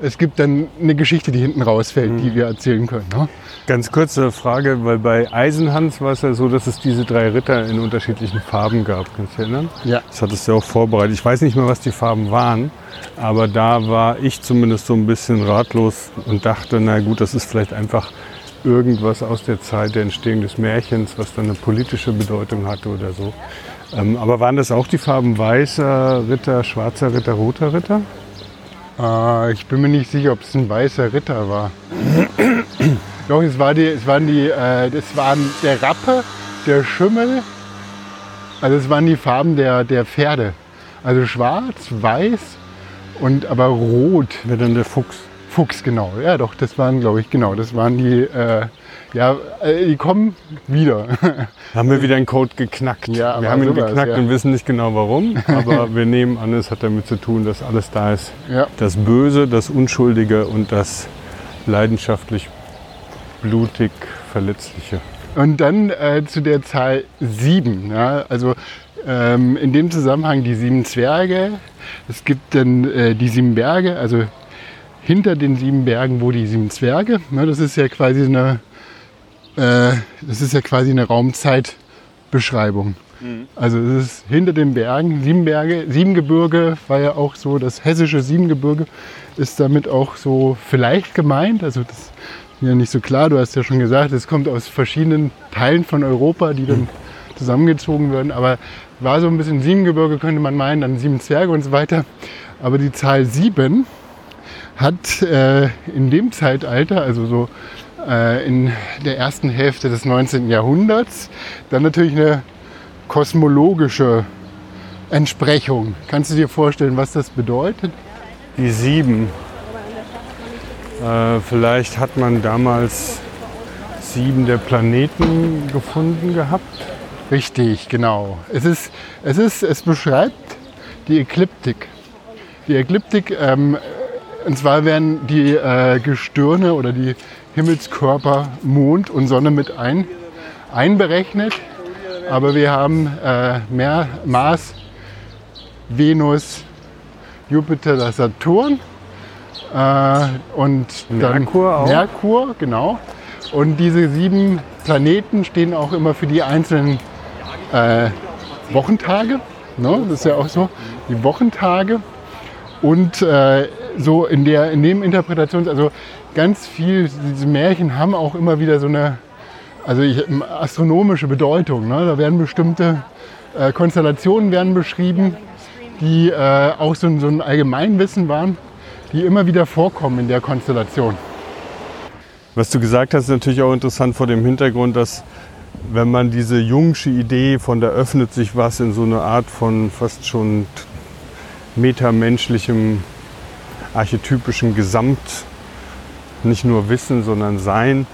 Speaker 1: es gibt dann eine Geschichte, die hinten rausfällt, die wir erzählen können. Ne?
Speaker 2: Ganz kurze Frage, weil bei Eisenhans war es ja so, dass es diese drei Ritter in unterschiedlichen Farben gab. Kannst du dich erinnern?
Speaker 1: Ja.
Speaker 2: Das hattest du ja auch vorbereitet. Ich weiß nicht mehr, was die Farben waren, aber da war ich zumindest so ein bisschen ratlos und dachte, na gut, das ist vielleicht einfach irgendwas aus der Zeit der Entstehung des Märchens, was dann eine politische Bedeutung hatte oder so. Ähm, aber waren das auch die Farben weißer Ritter, schwarzer Ritter, roter Ritter?
Speaker 1: Äh, ich bin mir nicht sicher, ob es ein weißer Ritter war. Doch, es, war die, es waren die, äh, das waren der Rappe, der Schimmel. Also es waren die Farben der, der Pferde. Also schwarz, weiß und aber rot.
Speaker 2: Wer denn der Fuchs?
Speaker 1: Fuchs, genau. Ja, doch, das waren, glaube ich, genau. Das waren die, äh, ja, äh, die kommen wieder.
Speaker 2: Haben wir wieder einen Code geknackt.
Speaker 1: Ja,
Speaker 2: wir haben ihn
Speaker 1: sowas,
Speaker 2: geknackt
Speaker 1: ja.
Speaker 2: und wissen nicht genau warum, aber wir nehmen an, es hat damit zu tun, dass alles da ist.
Speaker 1: ja.
Speaker 2: Das Böse, das Unschuldige und das leidenschaftlich blutig Verletzliche.
Speaker 1: Und dann äh, zu der Zahl 7. Ja? Also ähm, in dem Zusammenhang die sieben Zwerge. Es gibt dann äh, die sieben Berge, also hinter den sieben Bergen, wo die sieben Zwerge. Ne, das ist ja quasi eine, äh, das ist ja quasi eine Raumzeitbeschreibung. Also es ist hinter den Bergen, sieben Berge, Siebengebirge war ja auch so, das hessische Siebengebirge ist damit auch so vielleicht gemeint. Also das ist ja nicht so klar, du hast ja schon gesagt, es kommt aus verschiedenen Teilen von Europa, die dann zusammengezogen werden. Aber war so ein bisschen Siebengebirge, könnte man meinen, dann sieben Zwerge und so weiter. Aber die Zahl sieben hat äh, in dem Zeitalter, also so in der ersten Hälfte des 19. Jahrhunderts, dann natürlich eine kosmologische Entsprechung. Kannst du dir vorstellen, was das bedeutet?
Speaker 2: Die sieben. Äh, vielleicht hat man damals sieben der Planeten gefunden gehabt.
Speaker 1: Richtig, genau. Es, ist, es, ist, es beschreibt die Ekliptik. Die Ekliptik, ähm, und zwar werden die äh, Gestirne oder die Himmelskörper Mond und Sonne mit ein, einberechnet. Aber wir haben äh, mehr Mars, Venus, Jupiter, Saturn äh, und dann
Speaker 2: Merkur auch.
Speaker 1: Merkur, genau. Und diese sieben Planeten stehen auch immer für die einzelnen äh, Wochentage. Ne? Das ist ja auch so, die Wochentage. Und äh, so in der in dem Interpretations, also ganz viel, diese Märchen haben auch immer wieder so eine also ich, astronomische Bedeutung. Ne? Da werden bestimmte äh, Konstellationen werden beschrieben, die äh, auch so, ein- so ein Allgemeinwissen waren, die immer wieder vorkommen in der Konstellation.
Speaker 2: Was du gesagt hast, ist natürlich auch interessant vor dem Hintergrund, dass wenn man diese jungsche Idee von da öffnet sich was in so eine Art von fast schon metamenschlichem, archetypischen Gesamt, nicht nur Wissen, sondern Sein,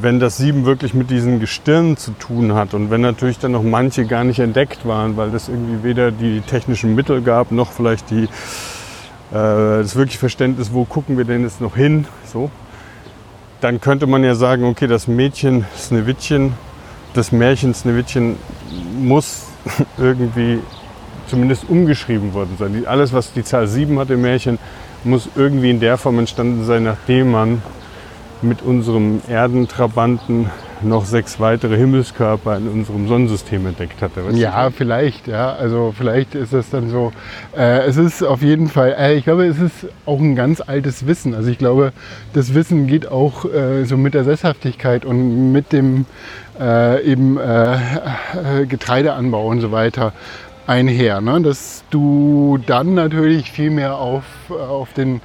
Speaker 2: wenn das Sieben wirklich mit diesen Gestirnen zu tun hat und wenn natürlich dann noch manche gar nicht entdeckt waren, weil das irgendwie weder die technischen Mittel gab, noch vielleicht die, äh, das wirklich Verständnis, wo gucken wir denn jetzt noch hin, so, dann könnte man ja sagen, okay, das Mädchen Sneewittchen, das Märchen Sneewittchen muss irgendwie zumindest umgeschrieben worden sein. Alles, was die Zahl 7 hat im Märchen, muss irgendwie in der Form entstanden sein, nachdem man mit unserem Erdentrabanten noch sechs weitere Himmelskörper in unserem Sonnensystem entdeckt hatte. du?
Speaker 1: Ja, vielleicht, ja. Also vielleicht ist das dann so. Äh, es ist auf jeden Fall, äh, ich glaube, es ist auch ein ganz altes Wissen. Also ich glaube, das Wissen geht auch äh, so mit der Sesshaftigkeit und mit dem äh, eben äh, äh, Getreideanbau und so weiter einher. Ne? Dass du dann natürlich viel mehr auf, auf den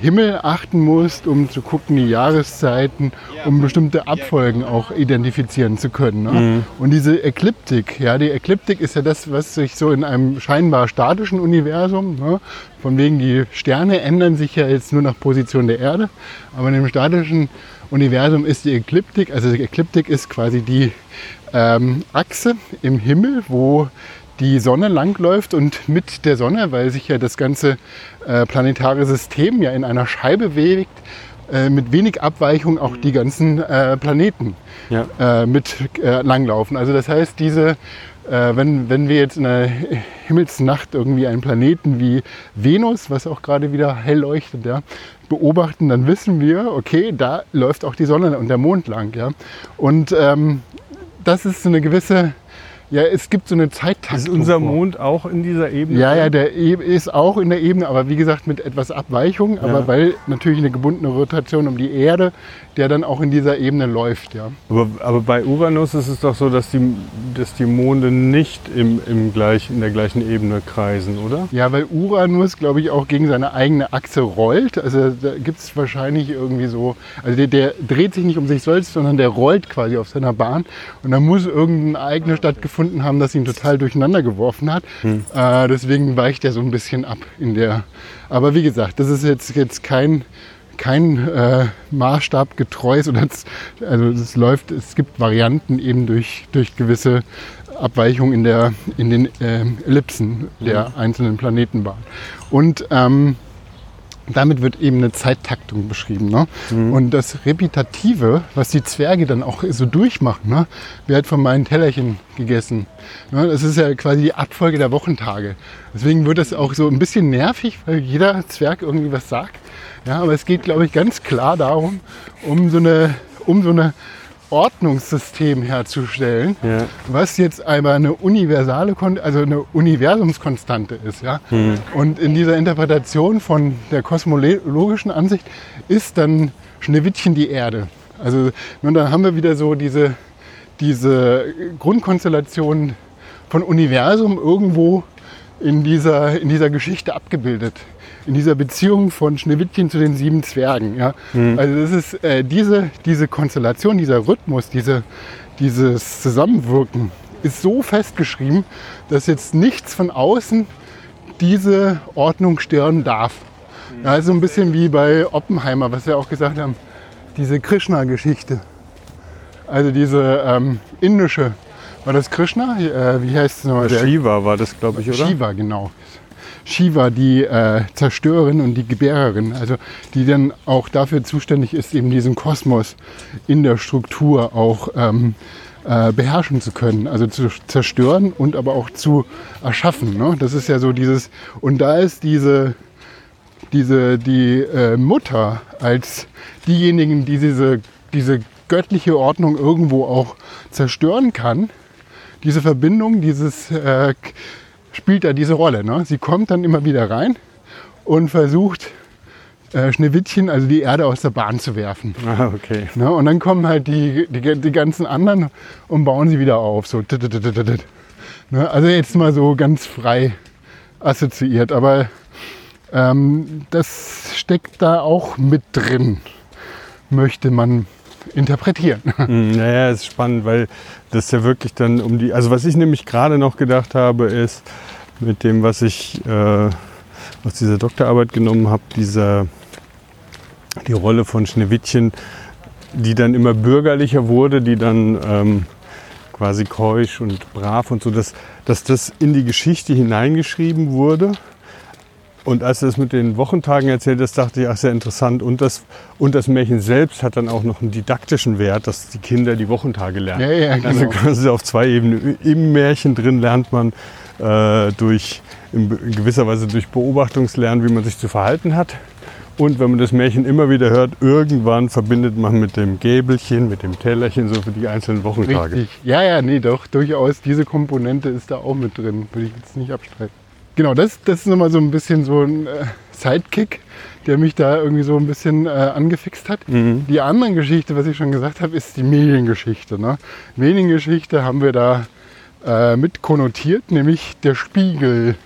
Speaker 1: Himmel achten musst, um zu gucken, die Jahreszeiten, um bestimmte Abfolgen auch identifizieren zu können. Ne? Und diese Ekliptik, ja, die Ekliptik ist ja das, was sich so in einem scheinbar statischen Universum, ne, von wegen die Sterne ändern sich ja jetzt nur nach Position der Erde, aber in dem statischen Universum ist die Ekliptik, also die Ekliptik ist quasi die ähm, Achse im Himmel, wo die Sonne langläuft und mit der Sonne, weil sich ja das ganze äh, planetare System ja in einer Scheibe bewegt, äh, mit wenig Abweichung auch die ganzen äh, Planeten
Speaker 2: Ja.
Speaker 1: äh, mit äh, langlaufen. Also das heißt, diese, äh, wenn, wenn wir jetzt in einer Himmelsnacht irgendwie einen Planeten wie Venus, was auch gerade wieder hell leuchtet, ja, beobachten, dann wissen wir, okay, da läuft auch die Sonne und der Mond lang. Ja. Und ähm, das ist so eine gewisse, ja, es gibt so eine Zeittaktung.
Speaker 2: Ist unser. Mond auch in dieser Ebene?
Speaker 1: Ja, ja, der e- ist auch in der Ebene, aber wie gesagt mit etwas Abweichung, aber
Speaker 2: Ja.
Speaker 1: weil natürlich eine gebundene Rotation um die Erde, der dann auch in dieser Ebene läuft, ja.
Speaker 2: Aber, aber bei Uranus ist es doch so, dass die, dass die Monde nicht im, im gleich, in der gleichen Ebene kreisen, oder?
Speaker 1: Ja, weil Uranus, glaube ich, auch gegen seine eigene Achse rollt. Also da gibt es wahrscheinlich irgendwie so, also der, der dreht sich nicht um sich selbst, sondern der rollt quasi auf seiner Bahn. Und da muss irgendein Ereignis stattgefunden haben, das ihn total durcheinander geworfen hat. Äh, deswegen weicht er so ein bisschen ab in der. Aber wie gesagt, das ist jetzt, jetzt kein kein äh, Maßstab getreues oder also es läuft, es gibt Varianten eben durch, durch gewisse Abweichungen in, der, in den ähm, Ellipsen der einzelnen Planetenbahn. Und ähm, damit wird eben eine Zeittaktung beschrieben. Ne? Und das Repetitive, was die Zwerge dann auch so durchmachen, ne? wer hat von meinen Tellerchen gegessen? Ne? Das ist ja quasi die Abfolge der Wochentage. Deswegen wird es auch so ein bisschen nervig, weil jeder Zwerg irgendwie was sagt. Ja, aber es geht, glaube ich, ganz klar darum, um so eine, um so eine Ordnungssystem herzustellen,
Speaker 2: Ja.
Speaker 1: was jetzt aber eine universale, also eine Universumskonstante ist. Ja? Und in dieser Interpretation von der kosmologischen Ansicht ist dann Schneewittchen die Erde. Also und dann haben wir wieder so diese, diese Grundkonstellation von Universum irgendwo in dieser, in dieser Geschichte abgebildet. In dieser Beziehung von Schneewittchen zu den sieben Zwergen. Ja? Also das ist äh, diese, diese Konstellation, dieser Rhythmus, diese, dieses Zusammenwirken ist so festgeschrieben, dass jetzt nichts von außen diese Ordnung stören darf. Ja, so ein bisschen wie bei Oppenheimer, was wir auch gesagt haben, diese Krishna-Geschichte. Also diese ähm, indische, war das Krishna? Äh, wie heißt es nochmal?
Speaker 2: Shiva war das, glaube ich, oder?
Speaker 1: Shiva, genau. Shiva, die äh, Zerstörerin und die Gebärerin, also die dann auch dafür zuständig ist, eben diesen Kosmos in der Struktur auch ähm, äh, beherrschen zu können, also zu zerstören und aber auch zu erschaffen. Ne? Das ist ja so dieses, und da ist diese, diese die äh, Mutter als diejenigen, die diese, diese göttliche Ordnung irgendwo auch zerstören kann, diese Verbindung, dieses äh, spielt da diese Rolle. Ne? Sie kommt dann immer wieder rein und versucht äh, Schneewittchen, also die Erde aus der Bahn zu werfen.
Speaker 2: Ah, okay.
Speaker 1: Ne? Und dann kommen halt die, die, die ganzen anderen und bauen sie wieder auf. So. Ne? Also jetzt mal so ganz frei assoziiert. Aber ähm, das steckt da auch mit drin, möchte man interpretieren.
Speaker 2: Naja, ist spannend, weil das ja wirklich dann um die. Also, was ich nämlich gerade noch gedacht habe, ist mit dem, was ich äh, aus dieser Doktorarbeit genommen habe, dieser, die Rolle von Schneewittchen, die dann immer bürgerlicher wurde, die dann ähm, quasi keusch und brav und so, dass, dass das in die Geschichte hineingeschrieben wurde. Und als du das mit den Wochentagen erzählt hast, dachte ich, ach, sehr interessant. Und das, und das Märchen selbst hat dann auch noch einen didaktischen Wert, dass die Kinder die Wochentage lernen.
Speaker 1: Ja, ja,
Speaker 2: Also
Speaker 1: genau.
Speaker 2: quasi auf zwei Ebenen. Im Märchen drin lernt man äh, durch, in in gewisser Weise durch Beobachtungslernen, wie man sich zu verhalten hat. Und wenn man das Märchen immer wieder hört, irgendwann verbindet man mit dem Gäbelchen, mit dem Tellerchen so für die einzelnen Wochentage.
Speaker 1: Richtig. Ja, ja, nee, doch, durchaus. Diese Komponente ist da auch mit drin. Würde ich jetzt nicht abstreiten. Genau, das, das ist nochmal so ein bisschen so ein äh, Sidekick, der mich da irgendwie so ein bisschen äh, angefixt hat. Die andere Geschichte, was ich schon gesagt habe, ist die Mediengeschichte. Ne? Mediengeschichte haben wir da äh, mit konnotiert, nämlich der Spiegel.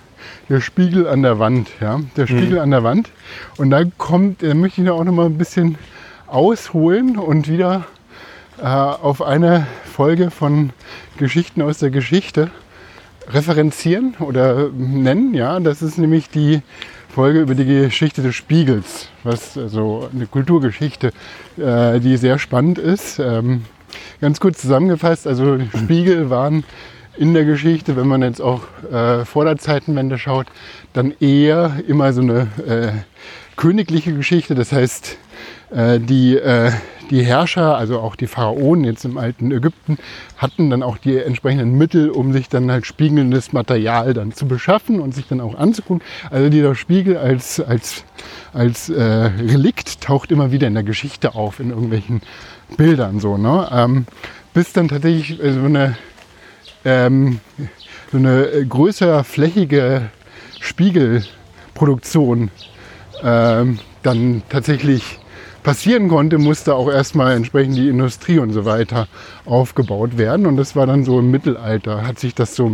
Speaker 1: Der Spiegel an der Wand, ja. Der Spiegel an der Wand. Und da kommt, da möchte ich noch auch noch mal ein bisschen ausholen und wieder äh, auf eine Folge von Geschichten aus der Geschichte referenzieren oder nennen. Ja, das ist nämlich die Folge über die Geschichte des Spiegels, was also eine Kulturgeschichte, äh, die sehr spannend ist. Ähm, ganz kurz zusammengefasst, also Spiegel waren in der Geschichte, wenn man jetzt auch äh, vor der Zeitenwende schaut, dann eher immer so eine äh, königliche Geschichte. Das heißt, äh, die, äh, die Herrscher, also auch die Pharaonen jetzt im alten Ägypten, hatten dann auch die entsprechenden Mittel, um sich dann halt spiegelndes Material dann zu beschaffen und sich dann auch anzugucken. Also dieser Spiegel als, als, als äh, Relikt taucht immer wieder in der Geschichte auf, in irgendwelchen Bildern so. Ne? Ähm, bis dann tatsächlich äh, so eine ähm, so eine größer flächige Spiegelproduktion ähm, dann tatsächlich passieren konnte, musste auch erstmal entsprechend die Industrie und so weiter aufgebaut werden. Und das war dann so im Mittelalter, hat sich das so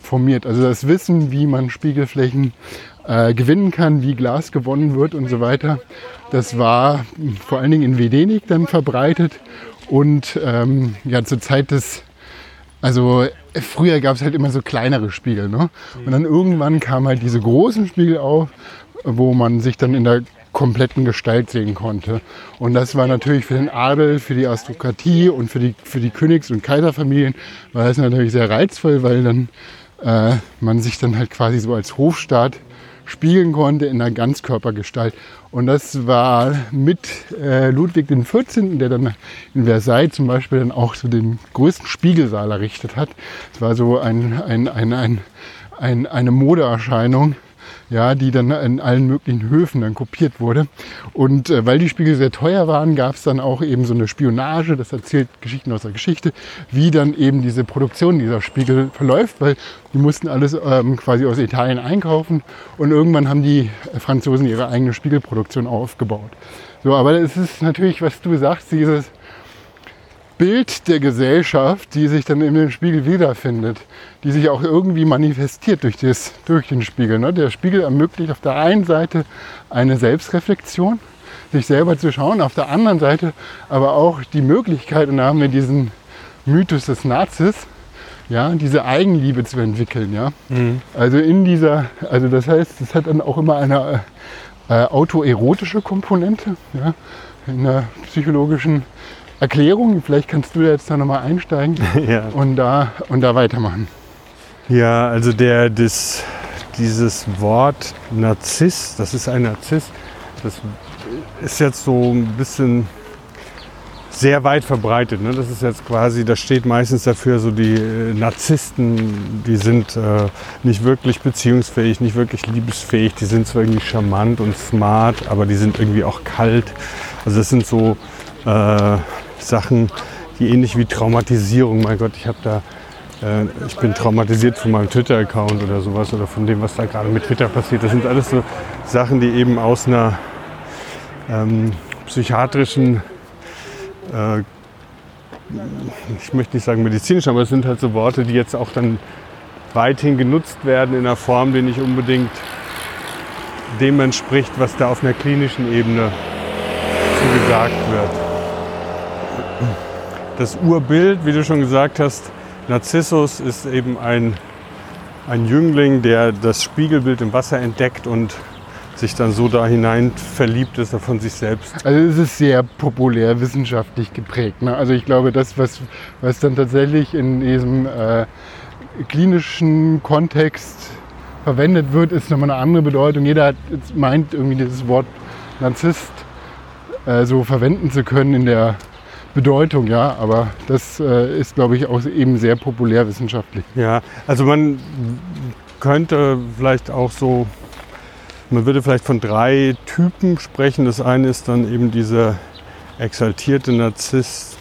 Speaker 1: formiert. Also das Wissen, wie man Spiegelflächen äh, gewinnen kann, wie Glas gewonnen wird und so weiter, das war vor allen Dingen in Venedig dann verbreitet. Und ähm, ja, zur Zeit des also früher gab es halt immer so kleinere Spiegel. Ne? Und dann irgendwann kamen halt diese großen Spiegel auf, wo man sich dann in der kompletten Gestalt sehen konnte. Und das war natürlich für den Adel, für die Aristokratie und für die, für die Königs- und Kaiserfamilien war das natürlich sehr reizvoll, weil dann äh, man sich dann halt quasi so als Hofstaat spiegeln konnte in einer Ganzkörpergestalt. Und das war mit äh, Ludwig XIV., der dann in Versailles zum Beispiel dann auch so den größten Spiegelsaal errichtet hat. Es war so ein, ein, ein, ein, ein, eine Modeerscheinung, ja, die dann in allen möglichen Höfen dann kopiert wurde. Und äh, weil die Spiegel sehr teuer waren, gab es dann auch eben so eine Spionage, das erzählt Geschichten aus der Geschichte, wie dann eben diese Produktion dieser Spiegel verläuft, weil die mussten alles ähm, quasi aus Italien einkaufen und irgendwann haben die Franzosen ihre eigene Spiegelproduktion aufgebaut. So, aber es ist natürlich, was du sagst, dieses Bild der Gesellschaft, die sich dann in dem Spiegel wiederfindet, die sich auch irgendwie manifestiert durch, das, durch den Spiegel. Ne? Der Spiegel ermöglicht auf der einen Seite eine Selbstreflexion, sich selber zu schauen, auf der anderen Seite aber auch die Möglichkeit, und da haben wir diesen Mythos des Nazis, ja, diese Eigenliebe zu entwickeln. Ja?
Speaker 2: Mhm.
Speaker 1: Also in dieser, also das heißt, es hat dann auch immer eine äh, autoerotische Komponente ja? in der psychologischen Erklärung. Vielleicht kannst du da jetzt da nochmal einsteigen
Speaker 2: Ja.
Speaker 1: und da, und da weitermachen.
Speaker 2: Ja, also der, das, dieses Wort Narziss, das ist ein Narziss, das ist jetzt so ein bisschen sehr weit verbreitet. Ne? Das ist jetzt quasi, das steht meistens dafür, so die äh, Narzissten, die sind äh, nicht wirklich beziehungsfähig, nicht wirklich liebesfähig, die sind zwar irgendwie charmant und smart, aber die sind irgendwie auch kalt. Also das sind so äh, Sachen, die ähnlich wie Traumatisierung, mein Gott, ich habe da äh, ich bin traumatisiert von meinem Twitter-Account oder sowas oder von dem, was da gerade mit Twitter passiert. Das sind alles so Sachen, die eben aus einer ähm, psychiatrischen, äh, ich möchte nicht sagen medizinisch, aber es sind halt so Worte, die jetzt auch dann weithin genutzt werden in einer Form, die nicht unbedingt dem entspricht, was da auf einer klinischen Ebene zugesagt wird. Das Urbild, wie du schon gesagt hast, Narzissus ist eben ein, ein Jüngling, der das Spiegelbild im Wasser entdeckt und sich dann so da hinein verliebt ist er von sich selbst.
Speaker 1: Also es ist sehr populär wissenschaftlich geprägt. Ne? Also ich glaube, das, was, was dann tatsächlich in diesem äh, klinischen Kontext verwendet wird, ist nochmal eine andere Bedeutung. Jeder hat, meint irgendwie dieses Wort Narzisst äh, so verwenden zu können in der Bedeutung, ja, aber das äh, ist, glaube ich, auch eben sehr populär wissenschaftlich.
Speaker 2: Ja, also man könnte vielleicht auch so, man würde vielleicht von drei Typen sprechen. Das eine ist dann eben dieser exaltierte Narzisst,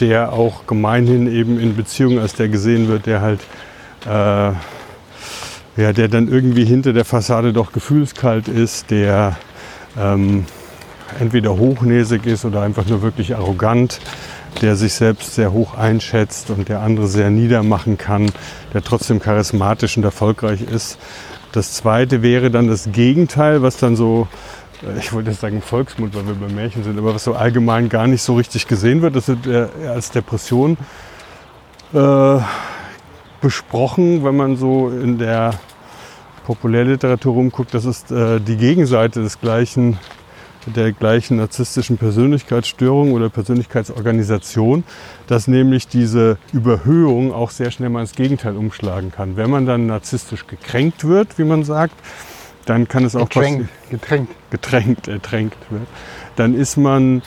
Speaker 2: der auch gemeinhin eben in Beziehungen als der gesehen wird, der halt, äh, ja, der dann irgendwie hinter der Fassade doch gefühlskalt ist, der ähm, entweder hochnäsig ist oder einfach nur wirklich arrogant, der sich selbst sehr hoch einschätzt und der andere sehr niedermachen kann, der trotzdem charismatisch und erfolgreich ist. Das zweite wäre dann das Gegenteil, was dann so, äh, ich wollte jetzt sagen Volksmund, weil wir bei Märchen sind, aber was so allgemein gar nicht so richtig gesehen wird, das wird äh, als Depression äh, besprochen, wenn man so in der Populärliteratur rumguckt. Das ist äh, die Gegenseite des gleichen der gleichen narzisstischen Persönlichkeitsstörung oder Persönlichkeitsorganisation, dass nämlich diese Überhöhung auch sehr schnell mal ins Gegenteil umschlagen kann. Wenn man dann narzisstisch gekränkt wird, wie man sagt, dann kann es auch
Speaker 1: Getränkt, getränkt.
Speaker 2: getränkt, ertränkt wird, dann ist man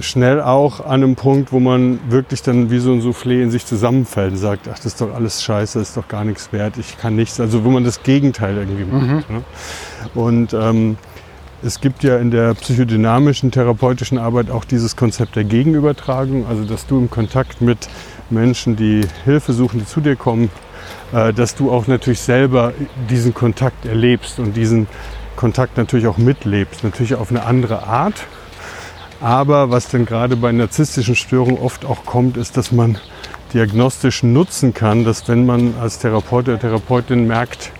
Speaker 2: schnell auch an einem Punkt, wo man wirklich dann wie so ein Soufflé in sich zusammenfällt und sagt, ach, das ist doch alles scheiße, das ist doch gar nichts wert, ich kann nichts. Also wo man das Gegenteil irgendwie macht. Ne? Und ähm, es gibt ja in der psychodynamischen therapeutischen Arbeit auch dieses Konzept der Gegenübertragung, also dass du im Kontakt mit Menschen, die Hilfe suchen, die zu dir kommen, äh, dass du auch natürlich selber diesen Kontakt erlebst und diesen Kontakt natürlich auch mitlebst, natürlich auf eine andere Art. Aber was dann gerade bei narzisstischen Störungen oft auch kommt, ist, dass man diagnostisch nutzen kann, dass wenn man als Therapeut oder Therapeutin merkt,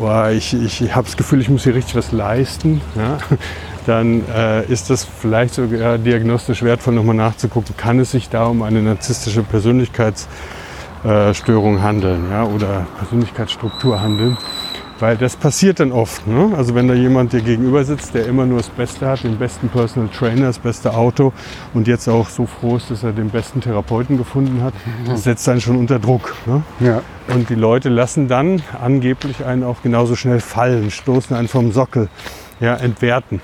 Speaker 2: oh, ich, ich habe das Gefühl, ich muss hier richtig was leisten, ja, dann äh, ist das vielleicht sogar diagnostisch wertvoll, nochmal nachzugucken, kann es sich da um eine narzisstische Persönlichkeitsstörung handeln ja, oder Persönlichkeitsstruktur handeln, Weil das passiert dann oft. Ne? Also wenn da jemand dir gegenüber sitzt, der immer nur das Beste hat, den besten Personal Trainer, das beste Auto und jetzt auch so froh ist, dass er den besten Therapeuten gefunden hat, das setzt einen schon unter Druck. Ne?
Speaker 1: Ja.
Speaker 2: Und die Leute lassen dann angeblich einen auch genauso schnell fallen, stoßen einen vom Sockel, ja, entwerten.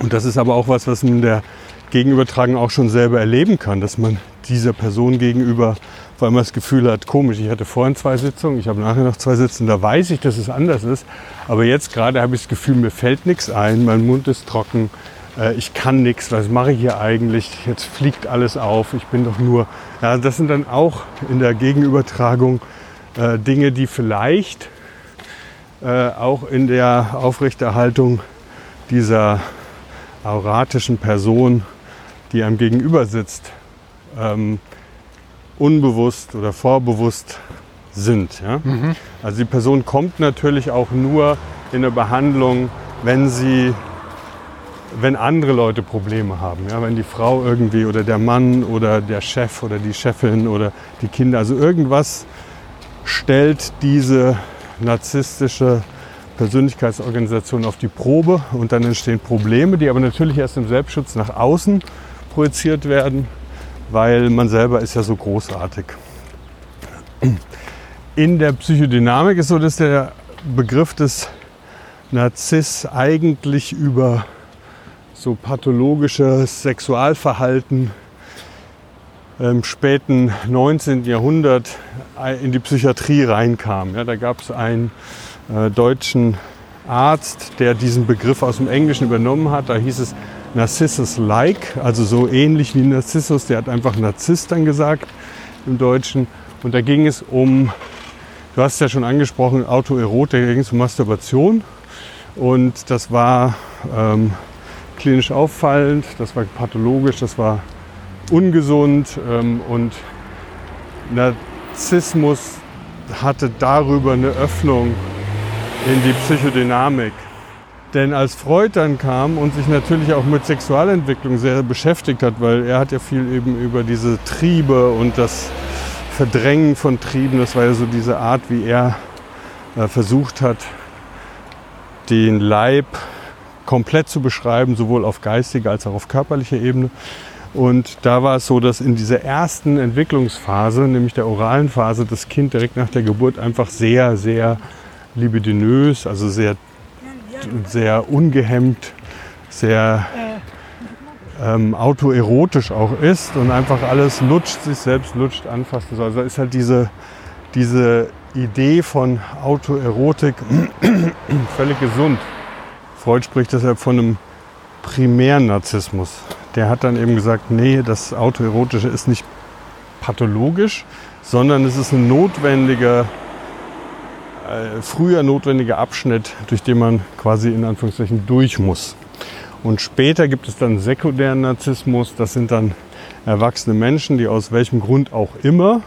Speaker 2: Und das ist aber auch was, was man der Gegenübertragung auch schon selber erleben kann, dass man dieser Person gegenüber weil man das Gefühl hat, komisch, ich hatte vorhin zwei Sitzungen, ich habe nachher noch zwei Sitzungen, da weiß ich, dass es anders ist. Aber jetzt gerade habe ich das Gefühl, mir fällt nichts ein, mein Mund ist trocken, äh, ich kann nichts, was mache ich hier eigentlich? Jetzt fliegt alles auf, ich bin doch nur. Ja, das sind dann auch in der Gegenübertragung äh, Dinge, die vielleicht äh, auch in der Aufrechterhaltung dieser auratischen Person, die einem gegenüber sitzt, ähm, unbewusst oder vorbewusst sind. Ja? Mhm. Also die Person kommt natürlich auch nur in eine Behandlung, wenn sie, wenn andere Leute Probleme haben. Ja? Wenn die Frau irgendwie oder der Mann oder der Chef oder die Chefin oder die Kinder, also irgendwas stellt diese narzisstische Persönlichkeitsorganisation auf die Probe und dann entstehen Probleme, die aber natürlich erst im Selbstschutz nach außen projiziert werden weil man selber ist ja so großartig. In der Psychodynamik ist so, dass der Begriff des Narziss eigentlich über so pathologisches Sexualverhalten im späten 19. Jahrhundert in die Psychiatrie reinkam. Ja, da gab es einen äh, deutschen Arzt, der diesen Begriff aus dem Englischen übernommen hat. Da hieß es Narcissus-like, also so ähnlich wie Narzissus, der hat einfach Narzisst dann gesagt im Deutschen. Und da ging es um, du hast es ja schon angesprochen, Autoerotik, da ging es um Masturbation. Und das war ähm, klinisch auffallend, das war pathologisch, das war ungesund ähm, und Narzissmus hatte darüber eine Öffnung in die Psychodynamik. Denn als Freud dann kam und sich natürlich auch mit Sexualentwicklung sehr beschäftigt hat, weil er hat ja viel eben über diese Triebe und das Verdrängen von Trieben, das war ja so diese Art, wie er äh, versucht hat, den Leib komplett zu beschreiben, sowohl auf geistiger als auch auf körperlicher Ebene. Und da war es so, dass in dieser ersten Entwicklungsphase, nämlich der oralen Phase, das Kind direkt nach der Geburt einfach sehr, sehr libidinös, also sehr sehr ungehemmt, sehr ähm, autoerotisch auch ist und einfach alles lutscht, sich selbst lutscht, anfassen soll. Also ist halt diese, diese Idee von Autoerotik völlig gesund. Freud spricht deshalb von einem primären Narzissmus. Der hat dann eben gesagt, nee, das Autoerotische ist nicht pathologisch, sondern es ist ein notwendiger äh, früher notwendiger Abschnitt, durch den man quasi in Anführungszeichen durch muss. Und später gibt es dann sekundären Narzissmus. Das sind dann erwachsene Menschen, die aus welchem Grund auch immer,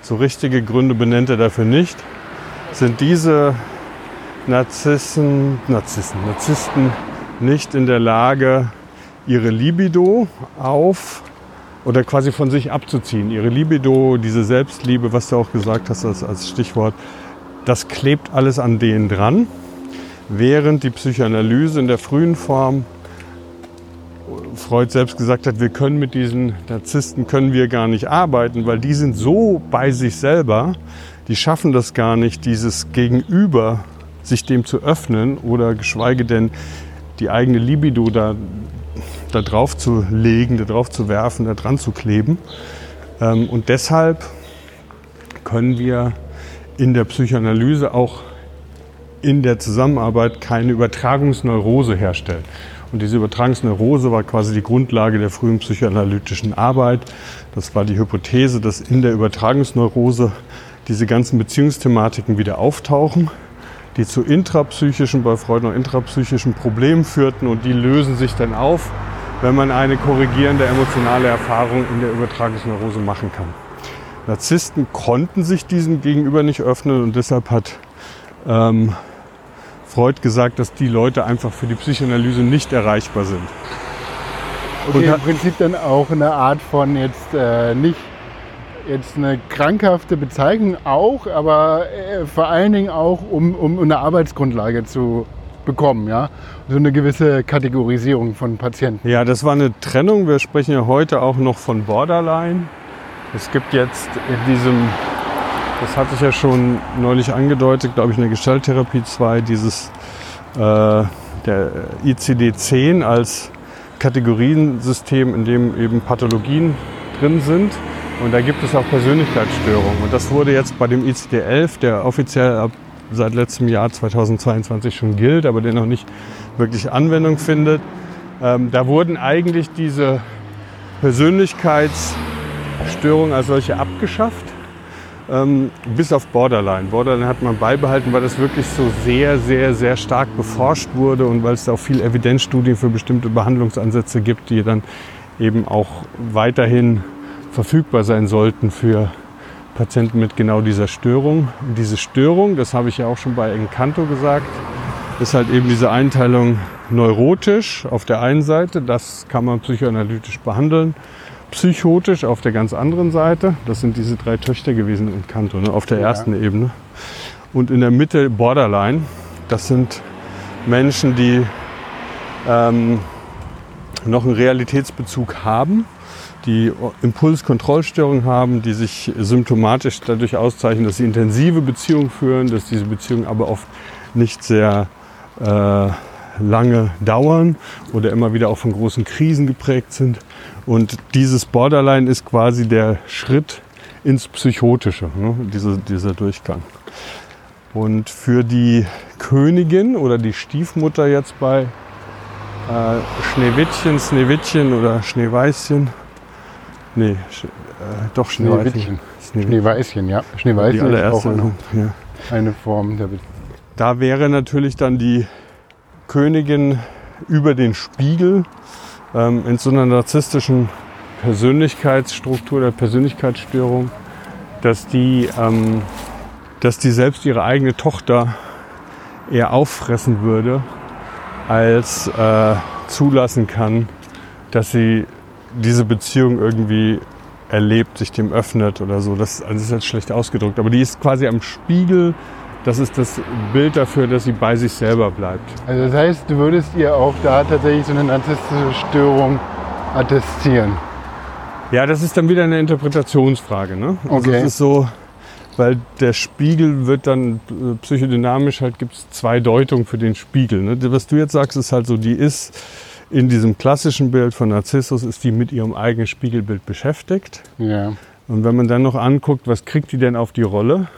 Speaker 2: so richtige Gründe benennt er dafür nicht, sind diese Narzissen, Narzissen, Narzissten nicht in der Lage, ihre Libido auf oder quasi von sich abzuziehen. Ihre Libido, diese Selbstliebe, was du auch gesagt hast als Stichwort, das klebt alles an denen dran, während die Psychoanalyse in der frühen Form Freud selbst gesagt hat, wir können mit diesen Narzissten können wir gar nicht arbeiten, weil die sind so bei sich selber, die schaffen das gar nicht, dieses Gegenüber sich dem zu öffnen oder geschweige denn die eigene Libido da, da drauf zu legen, da drauf zu werfen, da dran zu kleben. Ähm, und deshalb können wir in der Psychoanalyse auch in der Zusammenarbeit keine Übertragungsneurose herstellen. Und diese Übertragungsneurose war quasi die Grundlage der frühen psychoanalytischen Arbeit. Das war die Hypothese, dass in der Übertragungsneurose diese ganzen Beziehungsthematiken wieder auftauchen, die zu intrapsychischen, bei Freud noch intrapsychischen Problemen führten und die lösen sich dann auf, wenn man eine korrigierende emotionale Erfahrung in der Übertragungsneurose machen kann. Narzissten konnten sich diesem gegenüber nicht öffnen und deshalb hat ähm, Freud gesagt, dass die Leute einfach für die Psychoanalyse nicht erreichbar sind.
Speaker 1: Okay, im Prinzip dann auch eine Art von jetzt äh, nicht jetzt eine krankhafte Bezeichnung auch, aber äh, vor allen Dingen auch, um, um eine Arbeitsgrundlage zu bekommen, ja. So eine gewisse Kategorisierung von Patienten.
Speaker 2: Ja, das war eine Trennung. Wir sprechen ja heute auch noch von Borderline. Es gibt jetzt in diesem, das hatte ich ja schon neulich angedeutet, glaube ich, in der Gestalttherapie 2, dieses äh, der ICD-10 als Kategoriensystem, in dem eben Pathologien drin sind. Und da gibt es auch Persönlichkeitsstörungen. Und das wurde jetzt bei dem ICD-11, der offiziell ab seit letztem Jahr 2022 schon gilt, aber der noch nicht wirklich Anwendung findet. Ähm, da wurden eigentlich diese Persönlichkeitsstörungen als solche abgeschafft, ähm, bis auf Borderline. Borderline hat man beibehalten, weil das wirklich so sehr, sehr, sehr stark beforscht wurde und weil es da auch viel Evidenzstudien für bestimmte Behandlungsansätze gibt, die dann eben auch weiterhin verfügbar sein sollten für Patienten mit genau dieser Störung. Und diese Störung, das habe ich ja auch schon bei Encanto gesagt, ist halt eben diese Einteilung neurotisch auf der einen Seite, das kann man psychoanalytisch behandeln. Psychotisch auf der ganz anderen Seite, das sind diese drei Töchter gewesen in Kanto, ne, auf der
Speaker 1: Ja.
Speaker 2: ersten Ebene. Und in der Mitte Borderline, das sind Menschen, die ähm, noch einen Realitätsbezug haben, die Impulskontrollstörungen haben, die sich symptomatisch dadurch auszeichnen, dass sie intensive Beziehungen führen, dass diese Beziehungen aber oft nicht sehr äh, lange dauern oder immer wieder auch von großen Krisen geprägt sind. Und dieses Borderline ist quasi der Schritt ins Psychotische, ne? Diese, dieser Durchgang. Und für die Königin oder die Stiefmutter jetzt bei äh, Schneewittchen, Schneewittchen oder Schneeweißchen, nee, Sch äh, doch. Schneewittchen.
Speaker 1: Schneeweißchen, ja. Schneeweißchen ist auch eine,
Speaker 2: Ja.
Speaker 1: eine Form der Be
Speaker 2: Da wäre natürlich dann die Königin über den Spiegel ähm, in so einer narzisstischen Persönlichkeitsstruktur oder Persönlichkeitsstörung, dass die, ähm, dass die selbst ihre eigene Tochter eher auffressen würde, als äh, zulassen kann, dass sie diese Beziehung irgendwie erlebt, sich dem öffnet oder so. Das, also das ist jetzt schlecht ausgedrückt, aber die ist quasi am Spiegel. Das ist das Bild dafür, dass sie bei sich selber bleibt.
Speaker 1: Also das heißt, du würdest ihr auch da tatsächlich so eine narzisstische Störung attestieren.
Speaker 2: Ja, das ist dann wieder eine Interpretationsfrage. Ne? Also
Speaker 1: Okay.
Speaker 2: es ist so, weil der Spiegel wird dann äh, psychodynamisch halt gibt es zwei Deutungen für den Spiegel. Ne? Was du jetzt sagst, ist halt so, die ist in diesem klassischen Bild von Narzissus ist die mit ihrem eigenen Spiegelbild beschäftigt.
Speaker 1: Ja.
Speaker 2: Und wenn man dann noch anguckt, was kriegt die denn auf die Rolle,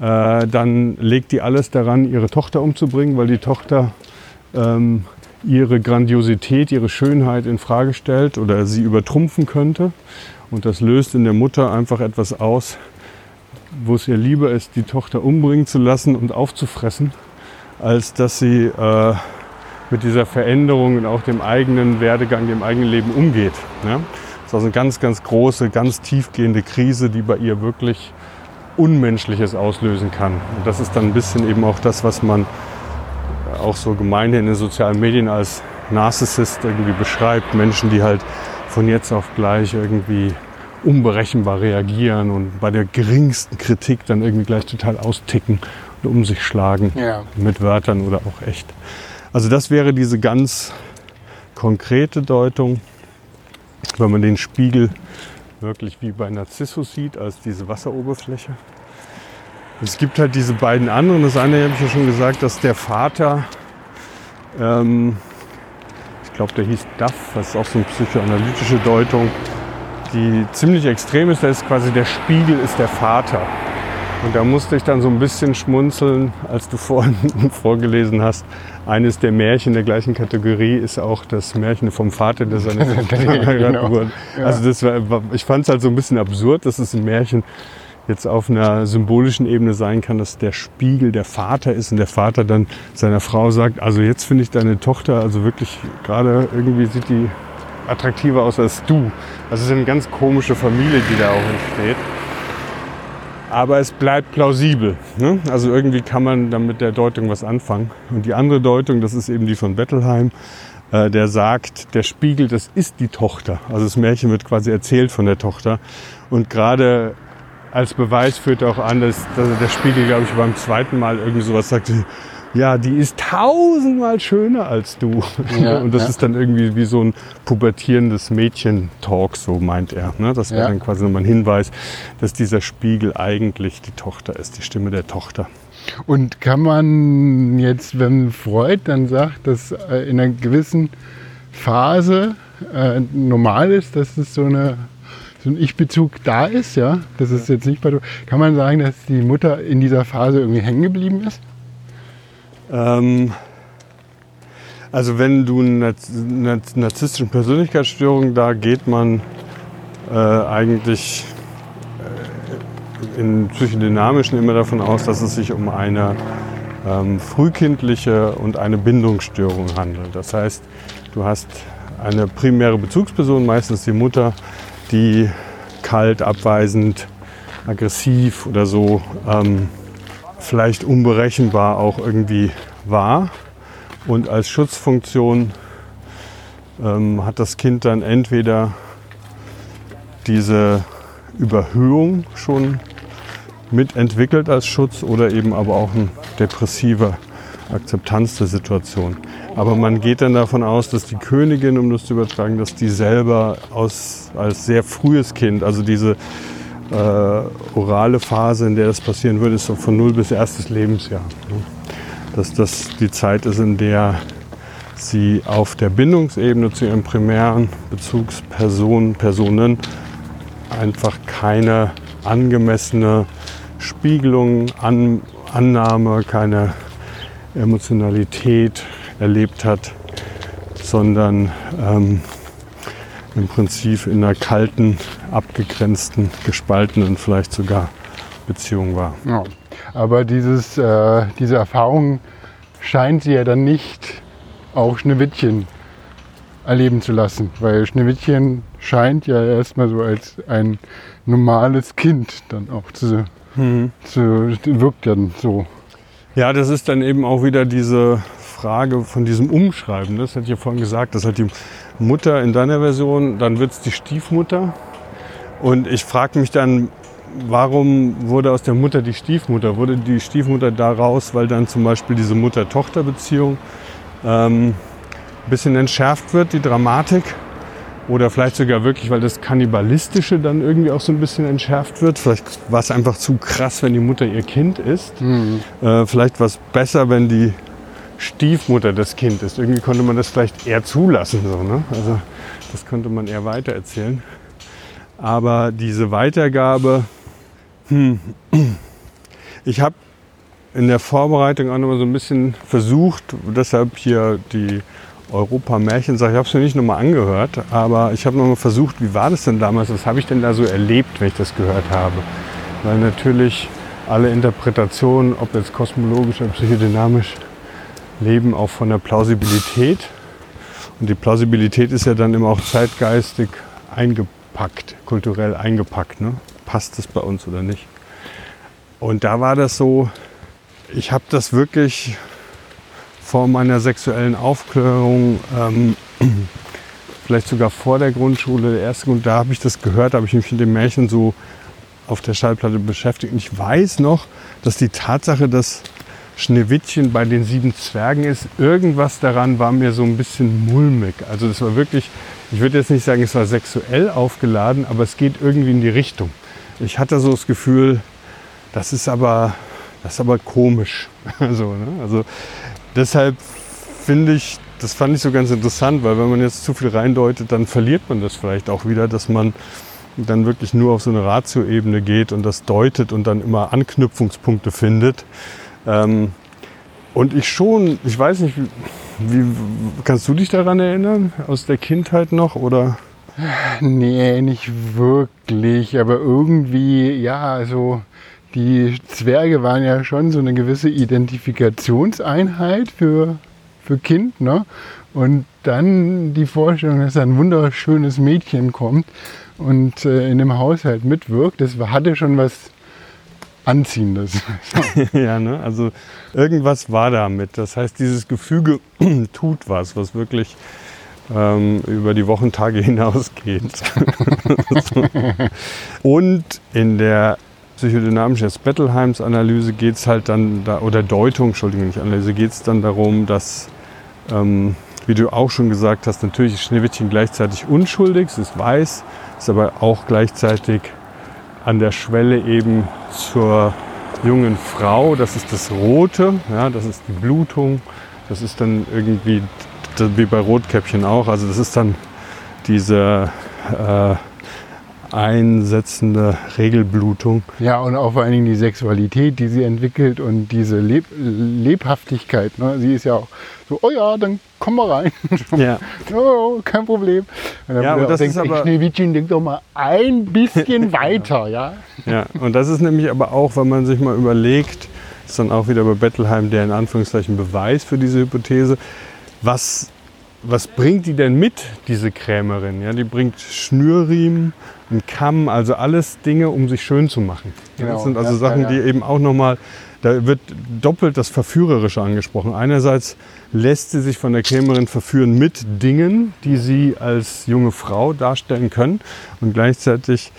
Speaker 2: äh, dann legt die alles daran, ihre Tochter umzubringen, weil die Tochter ähm, ihre Grandiosität, ihre Schönheit in Frage stellt oder sie übertrumpfen könnte. Und das löst in der Mutter einfach etwas aus, wo es ihr lieber ist, die Tochter umbringen zu lassen und aufzufressen, als dass sie äh, mit dieser Veränderung und auch dem eigenen Werdegang, dem eigenen Leben umgeht. Ja? Das ist also eine ganz, ganz große, ganz tiefgehende Krise, die bei ihr wirklich Unmenschliches auslösen kann. Und das ist dann ein bisschen eben auch das, was man auch so gemeinhin in den sozialen Medien als Narzissist irgendwie beschreibt. Menschen, die halt von jetzt auf gleich irgendwie unberechenbar reagieren und bei der geringsten Kritik dann irgendwie gleich total austicken und um sich schlagen
Speaker 1: Ja.
Speaker 2: mit Wörtern oder auch echt. Also das wäre diese ganz konkrete Deutung, wenn man den Spiegel wirklich wie bei Narzissus sieht, als diese Wasseroberfläche. Es gibt halt diese beiden anderen. Das eine habe ich ja schon gesagt, dass der Vater, ähm, ich glaube, der hieß Duff, das ist auch so eine psychoanalytische Deutung, die ziemlich extrem ist. Da ist quasi der Spiegel ist der Vater. Und da musste ich dann so ein bisschen schmunzeln, als du vorhin vorgelesen hast. Eines der Märchen der gleichen Kategorie ist auch das Märchen vom Vater, der seine Tochter heiraten
Speaker 1: Genau.
Speaker 2: wurde.
Speaker 1: Ja.
Speaker 2: Also das war- ich fand es halt so ein bisschen absurd, dass es ein Märchen jetzt auf einer symbolischen Ebene sein kann, dass der Spiegel der Vater ist und der Vater dann seiner Frau sagt, also jetzt finde ich deine Tochter, also wirklich gerade irgendwie sieht die attraktiver aus als du. Also es ist eine ganz komische Familie, die da auch entsteht. Aber es bleibt plausibel. Ne? Also irgendwie kann man dann mit der Deutung was anfangen. Und die andere Deutung, das ist eben die von Bettelheim, äh, der sagt, der Spiegel, das ist die Tochter. Also das Märchen wird quasi erzählt von der Tochter. Und gerade als Beweis führt er auch an, dass, dass der Spiegel, glaube ich, beim zweiten Mal irgendwie sowas sagte, ja, die ist tausendmal schöner als du.
Speaker 1: Ja,
Speaker 2: und das
Speaker 1: ja.
Speaker 2: ist dann irgendwie wie so ein pubertierendes Mädchen-Talk, so meint er. Ne? Das wäre
Speaker 1: Ja.
Speaker 2: dann quasi nochmal ein Hinweis, dass dieser Spiegel eigentlich die Tochter ist, die Stimme der Tochter.
Speaker 1: Und kann man jetzt, wenn Freud dann sagt, dass äh, in einer gewissen Phase äh, normal ist, dass es so, eine, so ein Ich-Bezug da ist, ja, das ist jetzt nicht bei kann man sagen, dass die Mutter in dieser Phase irgendwie hängen geblieben ist?
Speaker 2: Ähm, also wenn du eine narzisstische Persönlichkeitsstörung, da geht man äh, eigentlich äh, in psychodynamischen immer davon aus, dass es sich um eine ähm, frühkindliche und eine Bindungsstörung handelt. Das heißt, du hast eine primäre Bezugsperson, meistens die Mutter, die kalt, abweisend, aggressiv oder so ähm, vielleicht unberechenbar auch irgendwie war. Und als Schutzfunktion ähm, hat das Kind dann entweder diese Überhöhung schon mitentwickelt als Schutz oder eben aber auch eine depressive Akzeptanz der Situation. Aber man geht dann davon aus, dass die Königin, um das zu übertragen, dass die selber aus, als sehr frühes Kind, also diese äh, orale Phase, in der das passieren würde, ist so von 0 bis erstes Lebensjahr. ne? Dass das die Zeit ist, in der sie auf der Bindungsebene zu ihren primären Bezugspersonen, Personen einfach keine angemessene Spiegelung, An Annahme, keine Emotionalität erlebt hat, sondern ähm, im Prinzip in einer kalten, abgegrenzten, gespaltenen vielleicht sogar Beziehung war.
Speaker 1: Ja. Aber dieses, äh, diese Erfahrung scheint sie ja dann nicht auch Schneewittchen erleben zu lassen, weil Schneewittchen scheint ja erstmal so als ein normales Kind dann auch zu, zu wirkt dann so.
Speaker 2: Ja, das ist dann eben auch wieder diese Frage von diesem Umschreiben. Das hatte ich ja vorhin gesagt, das hat die Mutter in deiner Version, dann wird es die Stiefmutter. Und ich frage mich dann, warum wurde aus der Mutter die Stiefmutter? Wurde die Stiefmutter daraus, weil dann zum Beispiel diese Mutter-Tochter-Beziehung ähm, ein bisschen entschärft wird, die Dramatik? Oder vielleicht sogar wirklich, weil das Kannibalistische dann irgendwie auch so ein bisschen entschärft wird. Vielleicht war es einfach zu krass, wenn die Mutter ihr Kind ist. Äh, vielleicht war es besser, wenn die Stiefmutter das Kind ist. Irgendwie konnte man das vielleicht eher zulassen. So, ne? Also das konnte man eher weitererzählen. Aber diese Weitergabe, hm, ich habe in der Vorbereitung auch nochmal so ein bisschen versucht, deshalb hier die Europa-Märchensache, ich habe es mir nicht nochmal angehört, aber ich habe nochmal versucht, wie war das denn damals, was habe ich denn da so erlebt, wenn ich das gehört habe. Weil natürlich alle Interpretationen, ob jetzt kosmologisch oder psychodynamisch, leben auch von der Plausibilität. Und die Plausibilität ist ja dann immer auch zeitgeistig eingepackt, kulturell eingepackt. Ne? Passt das bei uns oder nicht? Und da war das so, ich habe das wirklich vor meiner sexuellen Aufklärung, ähm, vielleicht sogar vor der Grundschule, der erste Grund, da habe ich das gehört, habe ich mich mit dem Märchen so auf der Schallplatte beschäftigt. Und ich weiß noch, dass die Tatsache, dass Schneewittchen bei den sieben Zwergen ist, irgendwas daran war mir so ein bisschen mulmig. Also das war wirklich, ich würde jetzt nicht sagen, es war sexuell aufgeladen, aber es geht irgendwie in die Richtung. Ich hatte so das Gefühl, das ist aber, das ist aber komisch. Also, ne? also deshalb finde ich, das fand ich so ganz interessant, weil wenn man jetzt zu viel reindeutet, dann verliert man das vielleicht auch wieder, dass man dann wirklich nur auf so eine Ratio-Ebene geht und das deutet und dann immer Anknüpfungspunkte findet. Ähm, und ich schon, ich weiß nicht, wie, wie kannst du dich daran erinnern aus der Kindheit noch oder?
Speaker 1: Nee, nicht wirklich, aber irgendwie, ja, also die Zwerge waren ja schon so eine gewisse Identifikationseinheit für, für Kind, ne? Und dann die Vorstellung, dass da ein wunderschönes Mädchen kommt und äh, in dem Haushalt mitwirkt, das hatte schon was Anziehendes.
Speaker 2: ja, ne? Also irgendwas war damit. Das heißt, dieses Gefüge tut was, was wirklich ähm, über die Wochentage hinausgeht. Und in der psychodynamischen Bettelheims Analyse geht es halt dann, da, oder Deutung, Entschuldigung, nicht Analyse, geht es dann darum, dass, ähm, wie du auch schon gesagt hast, natürlich ist Schneewittchen gleichzeitig unschuldig, es ist weiß, ist aber auch gleichzeitig an der Schwelle eben zur jungen Frau. Das ist das Rote, ja, das ist die Blutung. Das ist dann irgendwie wie bei Rotkäppchen auch. Also das ist dann diese äh, einsetzende Regelblutung.
Speaker 1: Ja, und auch vor allen Dingen die Sexualität, die sie entwickelt und diese Leb Lebhaftigkeit. Ne? Sie ist ja auch so, oh ja, dann komm mal rein.
Speaker 2: Ja.
Speaker 1: oh, kein Problem. Und
Speaker 2: Ja, und das
Speaker 1: denkt,
Speaker 2: ist aber-
Speaker 1: Schneewittchen, denk doch mal ein bisschen weiter, ja.
Speaker 2: Ja, und das ist nämlich aber auch, wenn man sich mal überlegt, ist dann auch wieder bei Bettelheim der in Anführungszeichen Beweis für diese Hypothese. Was, was bringt die denn mit, diese Krämerin? Ja, die bringt Schnürriemen, einen Kamm, also alles Dinge, um sich schön zu machen.
Speaker 1: Genau,
Speaker 2: das sind also
Speaker 1: ja,
Speaker 2: Sachen,
Speaker 1: ja, ja.
Speaker 2: die eben auch nochmal, da wird doppelt das Verführerische angesprochen. Einerseits lässt sie sich von der Krämerin verführen mit Dingen, die sie als junge Frau darstellen können. Und gleichzeitig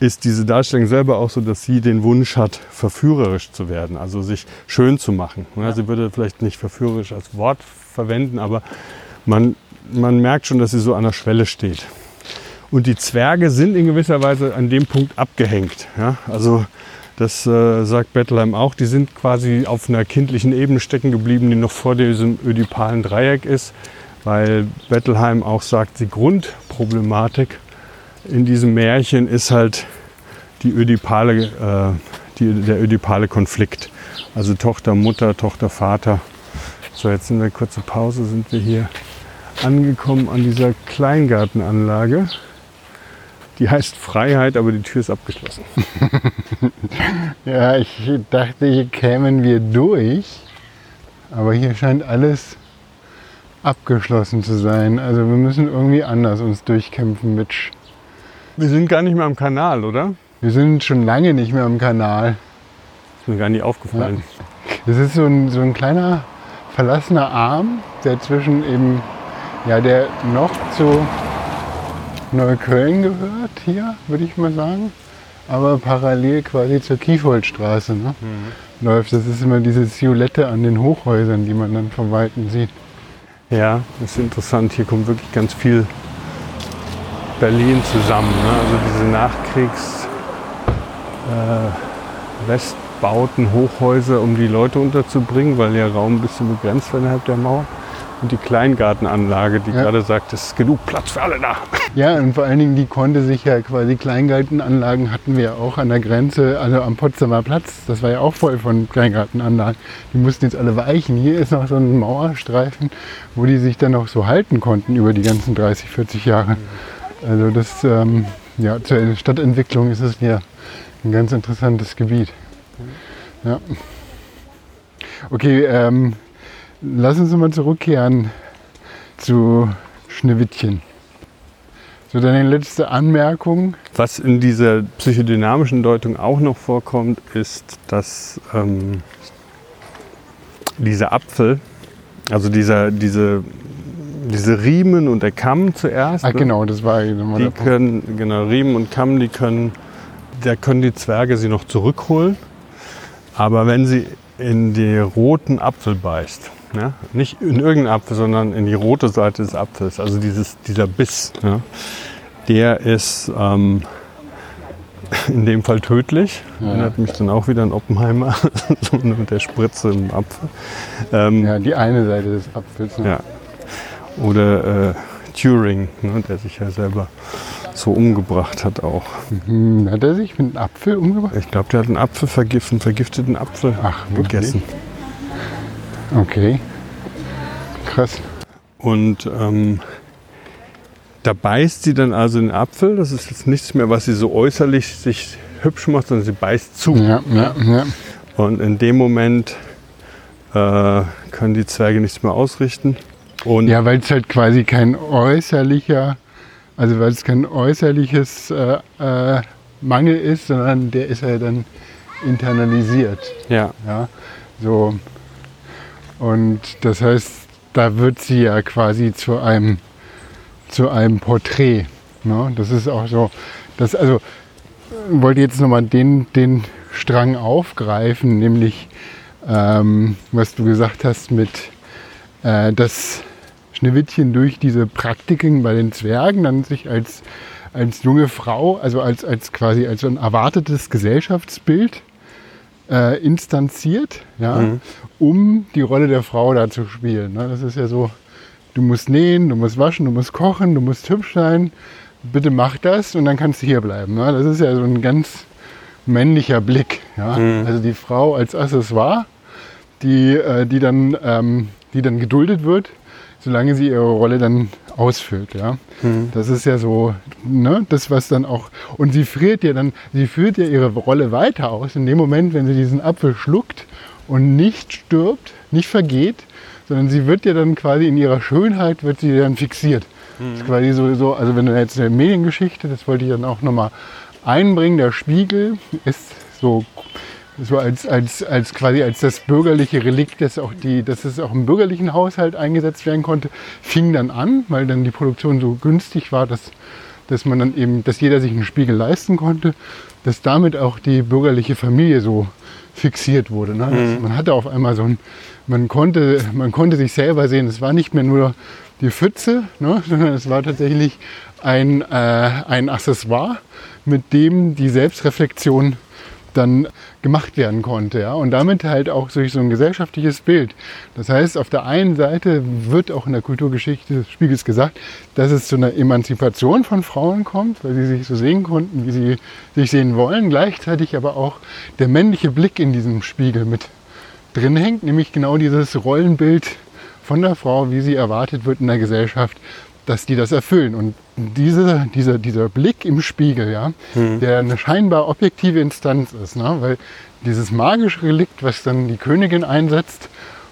Speaker 2: ist diese Darstellung selber auch so, dass sie den Wunsch hat, verführerisch zu werden, also sich schön zu machen. Ja, Sie würde vielleicht nicht verführerisch als Wort verwenden, aber man, man merkt schon, dass sie so an der Schwelle steht. Und die Zwerge sind in gewisser Weise an dem Punkt abgehängt. Ja? Also das äh, sagt Bettelheim auch. Die sind quasi auf einer kindlichen Ebene stecken geblieben, die noch vor diesem ödipalen Dreieck ist, weil Bettelheim auch sagt, die Grundproblematik in diesem Märchen ist halt die ödipale, äh, die, der ödipale Konflikt. Also Tochter, Mutter, Tochter, Vater. So, jetzt in der kurzen Pause sind wir hier angekommen an dieser Kleingartenanlage. Die heißt Freiheit, aber die Tür ist abgeschlossen.
Speaker 1: Ja, ich dachte, hier kämen wir durch. Aber hier scheint alles abgeschlossen zu sein. Also wir müssen irgendwie anders uns durchkämpfen, Mitch.
Speaker 2: Wir sind gar nicht mehr am Kanal, oder?
Speaker 1: Wir sind schon lange nicht mehr am Kanal.
Speaker 2: Ist mir gar nicht aufgefallen.
Speaker 1: Das ist so ein, so ein kleiner verlassener Arm, der zwischen eben, ja, der noch zu Neukölln gehört, hier, würde ich mal sagen. Aber parallel quasi zur Kiefoldstraße ne? läuft. Das ist immer diese Silhouette an den Hochhäusern, die man dann vom Weiten sieht.
Speaker 2: Ja, das ist interessant. Hier kommt wirklich ganz viel Berlin zusammen. Ne? Also diese Nachkriegs äh, Westbauten, Hochhäuser, um die Leute unterzubringen, weil ja Raum ein bisschen begrenzt war innerhalb der Mauer. Und die Kleingartenanlage, die
Speaker 1: Ja.
Speaker 2: gerade sagt, es ist genug Platz für alle da.
Speaker 1: Ja, und vor allen Dingen, die konnte sich ja quasi Kleingartenanlagen hatten wir ja auch an der Grenze, also am Potsdamer Platz. Das war ja auch voll von Kleingartenanlagen. Die mussten jetzt alle weichen. Hier ist noch so ein Mauerstreifen, wo die sich dann noch so halten konnten über die ganzen 30, 40 Jahre. Also das, ähm, ja, zur Stadtentwicklung ist es ja ein ganz interessantes Gebiet. Ja. Okay, ähm, lass uns mal zurückkehren zu Schneewittchen. So, deine letzte Anmerkung.
Speaker 2: Was in dieser psychodynamischen Deutung auch noch vorkommt, ist, dass ähm, dieser Apfel, also dieser, diese, diese Riemen und der Kamm zuerst,
Speaker 1: Ach
Speaker 2: ne,
Speaker 1: genau, das war nochmal
Speaker 2: die können, genau, Riemen und Kamm, die können, da können die Zwerge sie noch zurückholen. Aber wenn sie in die roten Apfel beißt, ne, nicht in irgendeinen Apfel, sondern in die rote Seite des Apfels, also dieses, dieser Biss, ja, der ist ähm, in dem Fall tödlich.
Speaker 1: Ja.
Speaker 2: Erinnert mich dann auch wieder an Oppenheimer, so mit der Spritze im Apfel. Ähm,
Speaker 1: Ja, die eine Seite des Apfels. Ne?
Speaker 2: ja. Oder äh, Turing, ne, der sich ja selber so umgebracht hat auch.
Speaker 1: Hm, hat er sich mit einem Apfel umgebracht?
Speaker 2: Ich glaube, der hat einen Apfel vergiftet, einen vergifteten Apfel
Speaker 1: Ach, wirklich? Okay. Krass.
Speaker 2: Und ähm, da beißt sie dann also den Apfel. Das ist jetzt nichts mehr, was sie so äußerlich sich hübsch macht, sondern sie beißt zu.
Speaker 1: Ja, ja, ja.
Speaker 2: Und in dem Moment äh, können die Zwerge nichts mehr ausrichten. Und
Speaker 1: Ja, weil es halt quasi kein äußerlicher, also weil es kein äußerliches äh, äh, Mangel ist, sondern der ist ja dann internalisiert.
Speaker 2: Ja.
Speaker 1: Ja, so. Und das heißt, da wird sie ja quasi zu einem, zu einem Porträt. Ne? Das ist auch so, das, also, wollte jetzt nochmal den, den Strang aufgreifen, nämlich, ähm, was du gesagt hast mit, äh, dass Schneewittchen durch diese Praktiken bei den Zwergen dann sich als, als junge Frau, also als, als quasi als ein erwartetes Gesellschaftsbild äh, instanziert, ja,
Speaker 2: Mhm.
Speaker 1: um die Rolle der Frau da zu spielen. Ne? Das ist ja so, du musst nähen, du musst waschen, du musst kochen, du musst hübsch sein, bitte mach das und dann kannst du hier bleiben. Ne? Das ist ja so ein ganz männlicher Blick. Ja?
Speaker 2: Mhm.
Speaker 1: Also die Frau als Accessoire, die, äh, die, dann, ähm, die dann geduldet wird, solange sie ihre Rolle dann ausfüllt. Ja? Das ist ja so, ne, das was dann auch, und sie friert ja dann, sie führt ja ihre Rolle weiter aus, in dem Moment, wenn sie diesen Apfel schluckt und nicht stirbt, nicht vergeht, sondern sie wird ja dann quasi in ihrer Schönheit, wird sie dann fixiert. Das ist quasi so, so, also wenn du jetzt eine Mediengeschichte, das wollte ich dann auch nochmal einbringen, der Spiegel ist so so als, als, als quasi als das bürgerliche Relikt, das auch die, dass es auch im bürgerlichen Haushalt eingesetzt werden konnte, fing dann an, weil dann die Produktion so günstig war, dass, dass man dann eben, dass jeder sich einen Spiegel leisten konnte, dass damit auch die bürgerliche Familie so fixiert wurde. Ne? Das, man hatte auf einmal so ein, man konnte, man konnte sich selber sehen. Es war nicht mehr nur die Pfütze, ne? sondern es war tatsächlich ein, äh, ein Accessoire, mit dem die Selbstreflexion dann gemacht werden konnte. Ja? Und damit halt auch durch so ein gesellschaftliches Bild. Das heißt, auf der einen Seite wird auch in der Kulturgeschichte des Spiegels gesagt, dass es zu einer Emanzipation von Frauen kommt, weil sie sich so sehen konnten, wie sie sich sehen wollen. Gleichzeitig aber auch der männliche Blick in diesem Spiegel mit drin hängt, nämlich genau dieses Rollenbild von der Frau, wie sie erwartet wird in der Gesellschaft, dass die das erfüllen. Und diese, dieser, dieser Blick im Spiegel, ja, der eine scheinbar objektive Instanz ist, ne, weil dieses magische Relikt, was dann die Königin einsetzt,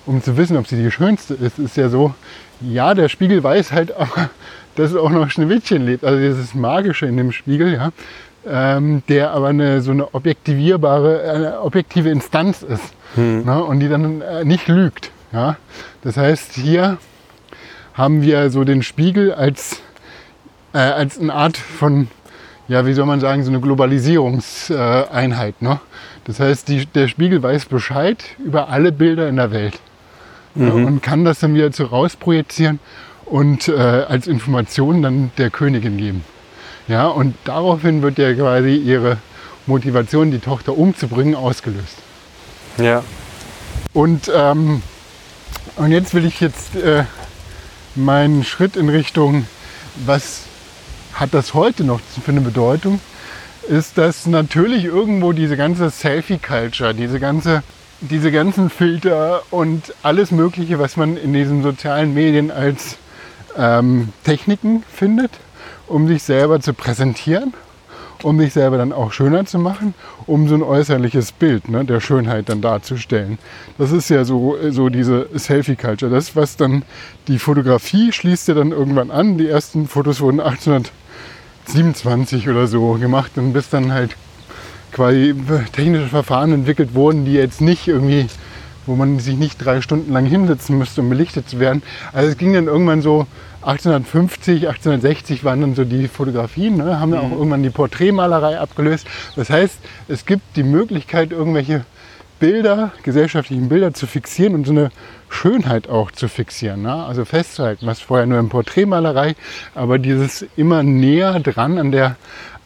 Speaker 1: um zu wissen, ob sie die schönste ist, ist ja so, ja, der Spiegel weiß halt auch, dass auch noch Schneewittchen lebt. Also dieses Magische in dem Spiegel, ja, ähm, der aber eine, so eine objektivierbare, eine objektive Instanz ist ne, und die dann äh, nicht lügt. Ja. Das heißt, hier haben wir so den Spiegel als, äh, als eine Art von, ja, wie soll man sagen, so eine Globalisierungseinheit. Ne? Das heißt, die, der Spiegel weiß Bescheid über alle Bilder in der Welt ja, und kann das dann wieder zu rausprojizieren und äh, als Information dann der Königin geben. Ja, und daraufhin wird ja quasi ihre Motivation, die Tochter umzubringen, ausgelöst.
Speaker 2: Ja.
Speaker 1: Und, ähm, und jetzt will ich jetzt äh, meinen Schritt in Richtung, was hat das heute noch für eine Bedeutung, ist, dass natürlich irgendwo diese ganze Selfie-Culture, diese, ganze, diese ganzen Filter und alles Mögliche, was man in diesen sozialen Medien als ähm, Techniken findet, um sich selber zu präsentieren, um sich selber dann auch schöner zu machen, um so ein äußerliches Bild ne, der Schönheit dann darzustellen. Das ist ja so, so diese Selfie-Culture. Das, was dann die Fotografie schließt ja dann irgendwann an. Die ersten Fotos wurden 1827 oder so gemacht und bis dann halt quasi technische Verfahren entwickelt wurden, die jetzt nicht irgendwie, wo man sich nicht drei Stunden lang hinsetzen müsste, um belichtet zu werden. Also es ging dann irgendwann so 1850, 1860 waren dann so die Fotografien, ne, haben dann auch irgendwann die Porträtmalerei abgelöst. Das heißt, es gibt die Möglichkeit, irgendwelche Bilder, gesellschaftlichen Bilder zu fixieren und so eine Schönheit auch zu fixieren. Ne? Also festzuhalten, was vorher nur in Porträtmalerei, aber dieses immer näher dran an der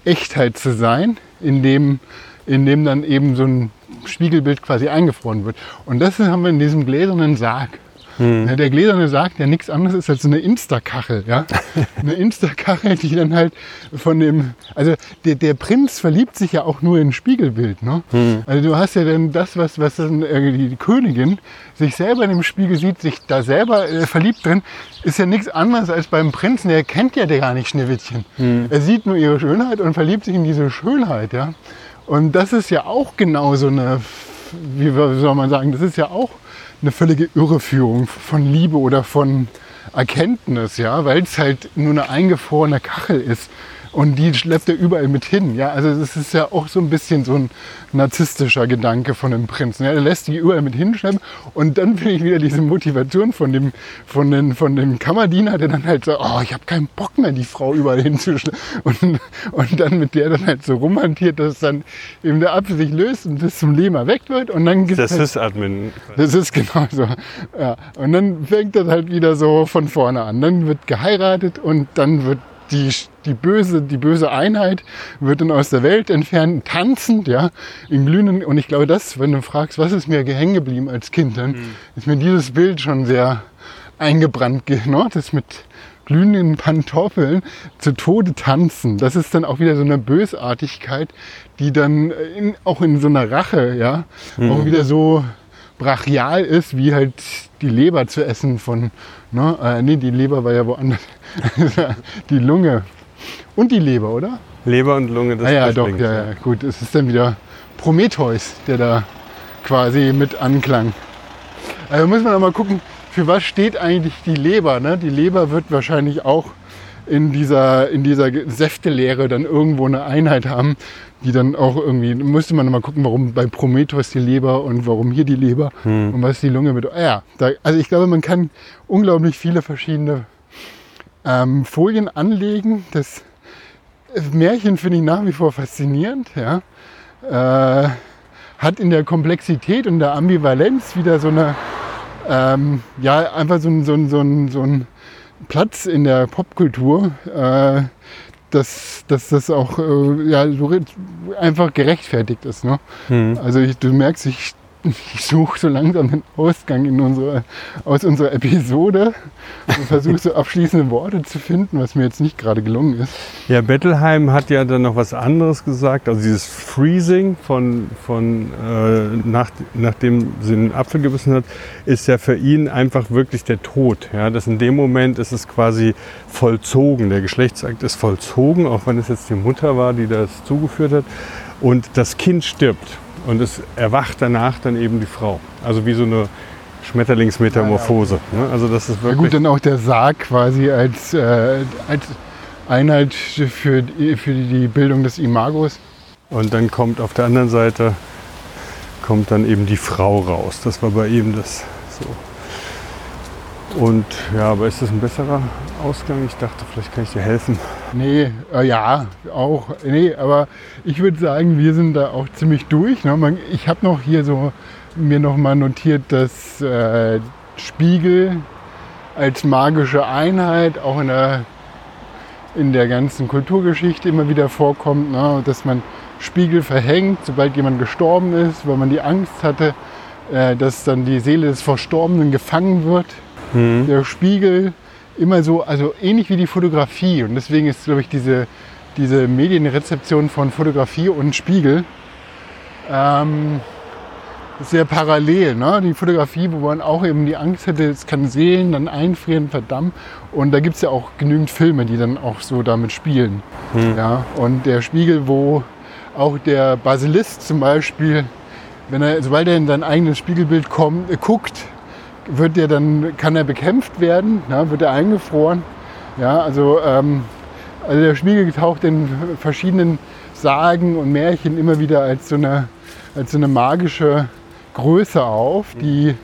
Speaker 1: Echtheit zu sein, in dem, in dem dann eben so ein Spiegelbild quasi eingefroren wird. Und das haben wir in diesem gläsernen Sarg. Ja, der gläserne Sarg, der nichts anderes ist als eine Insta-Kachel. Ja? Eine Insta-Kachel, die dann halt von dem. Also der, der Prinz verliebt sich ja auch nur in ein Spiegelbild. Ne? Also du hast ja dann das, was, was dann äh, die, Königin sich selber in dem Spiegel sieht, sich da selber äh, verliebt drin, ist ja nichts anderes als beim Prinzen. Der kennt ja gar nicht Schneewittchen. Er sieht nur ihre Schönheit und verliebt sich in diese Schönheit. Ja? Und das ist ja auch genau so eine, wie soll man sagen, das ist ja auch eine völlige Irreführung von Liebe oder von Erkenntnis, ja, weil es halt nur eine eingefrorene Kachel ist, Und die schleppt er überall mit hin. Ja, also das ist ja auch so ein bisschen so ein narzisstischer Gedanke von dem Prinzen. Ja, er lässt die überall mit hinschleppen und dann finde ich wieder diese Motivation von dem, von, den, von dem Kammerdiener, der dann halt so, oh, ich habe keinen Bock mehr, die Frau überall hinzuschleppen. Und, und dann mit der dann halt so rumhantiert, dass es dann eben der Apfel sich löst und bis zum Leben erweckt wird. Und dann
Speaker 2: Das
Speaker 1: halt,
Speaker 2: ist Admin.
Speaker 1: das ist genau so. Ja. Und dann fängt das halt wieder so von vorne an. Dann wird geheiratet und dann wird die, die, böse, die böse Einheit wird dann aus der Welt entfernt, tanzend, ja, in glühenden. Und ich glaube, das, wenn du fragst, was ist mir hängen geblieben als Kind, dann ist mir dieses Bild schon sehr eingebrannt, ge- ne? das mit glühenden Pantoffeln zu Tode tanzen. Das ist dann auch wieder so eine Bösartigkeit, die dann in, auch in so einer Rache, ja, auch wieder so brachial ist, wie halt die Leber zu essen von, ne, äh, nee, die Leber war ja woanders. die Lunge und die Leber, oder?
Speaker 2: Leber und Lunge, das
Speaker 1: Ah ja, doch, ja, ja, gut. Es ist dann wieder Prometheus, der da quasi mit anklang. Also muss man auch mal gucken, für was steht eigentlich die Leber. Ne? Die Leber wird wahrscheinlich auch in dieser, in dieser Säftelehre dann irgendwo eine Einheit haben, die dann auch irgendwie, müsste man mal gucken, warum bei Prometheus die Leber und warum hier die Leber und was die Lunge mit. Ah ja, da, also ich glaube, man kann unglaublich viele verschiedene ähm, Folien anlegen. Das Märchen finde ich nach wie vor faszinierend. Ja. Äh, hat in der Komplexität und der Ambivalenz wieder so eine, ähm, ja, einfach so ein, so ein, so ein, so ein Platz in der Popkultur, äh, dass, dass das auch äh, ja, so einfach gerechtfertigt ist. Ne?
Speaker 2: Hm.
Speaker 1: Also ich, du merkst, ich, ich suche so langsam den Ausgang in unsere, aus unserer Episode und versuche so abschließende Worte zu finden, was mir jetzt nicht gerade gelungen ist.
Speaker 2: Ja, Bettelheim hat ja dann noch was anderes gesagt. Also dieses Freezing von, von äh, nach, nachdem sie einen Apfel gebissen hat, ist ja für ihn einfach wirklich der Tod. Ja, das in dem Moment ist es quasi vollzogen. Der Geschlechtsakt ist vollzogen, auch wenn es jetzt die Mutter war, die das zugeführt hat. Und das Kind stirbt. Und es erwacht danach dann eben die Frau. Also wie so eine Schmetterlingsmetamorphose. Ne? Also das ist
Speaker 1: Ja
Speaker 2: wirklich.
Speaker 1: gut, dann auch der Sarg quasi als, äh, als Einheit für, die- für die Bildung des Imagos.
Speaker 2: Und dann kommt auf der anderen Seite kommt dann eben die Frau raus. Das war bei ihm das so. Und ja, aber ist das ein besserer Ausgang? Ich dachte, vielleicht kann ich dir helfen.
Speaker 1: Nee, äh, ja, auch. Nee, aber ich würde sagen, wir sind da auch ziemlich durch. Ne? Ich habe noch hier so mir noch mal notiert, dass äh, Spiegel als magische Einheit auch in der, in der ganzen Kulturgeschichte immer wieder vorkommt, ne? dass man Spiegel verhängt, sobald jemand gestorben ist, weil man die Angst hatte, äh, dass dann die Seele des Verstorbenen gefangen wird der Spiegel immer so, also ähnlich wie die Fotografie. Und deswegen ist, glaube ich, diese, diese Medienrezeption von Fotografie und Spiegel ähm, sehr parallel. Ne? Die Fotografie, wo man auch eben die Angst hätte, es kann Seelen dann einfrieren, verdammen. Und da gibt es ja auch genügend Filme, die dann auch so damit spielen. Ja? Und der Spiegel, wo auch der Basilist zum Beispiel, wenn er, sobald er in sein eigenes Spiegelbild kommt, äh, guckt, wird der dann, kann er bekämpft werden, ne, wird er eingefroren. Ja, also, ähm, also der Spiegel taucht in verschiedenen Sagen und Märchen immer wieder als so eine, als so eine magische Größe auf, die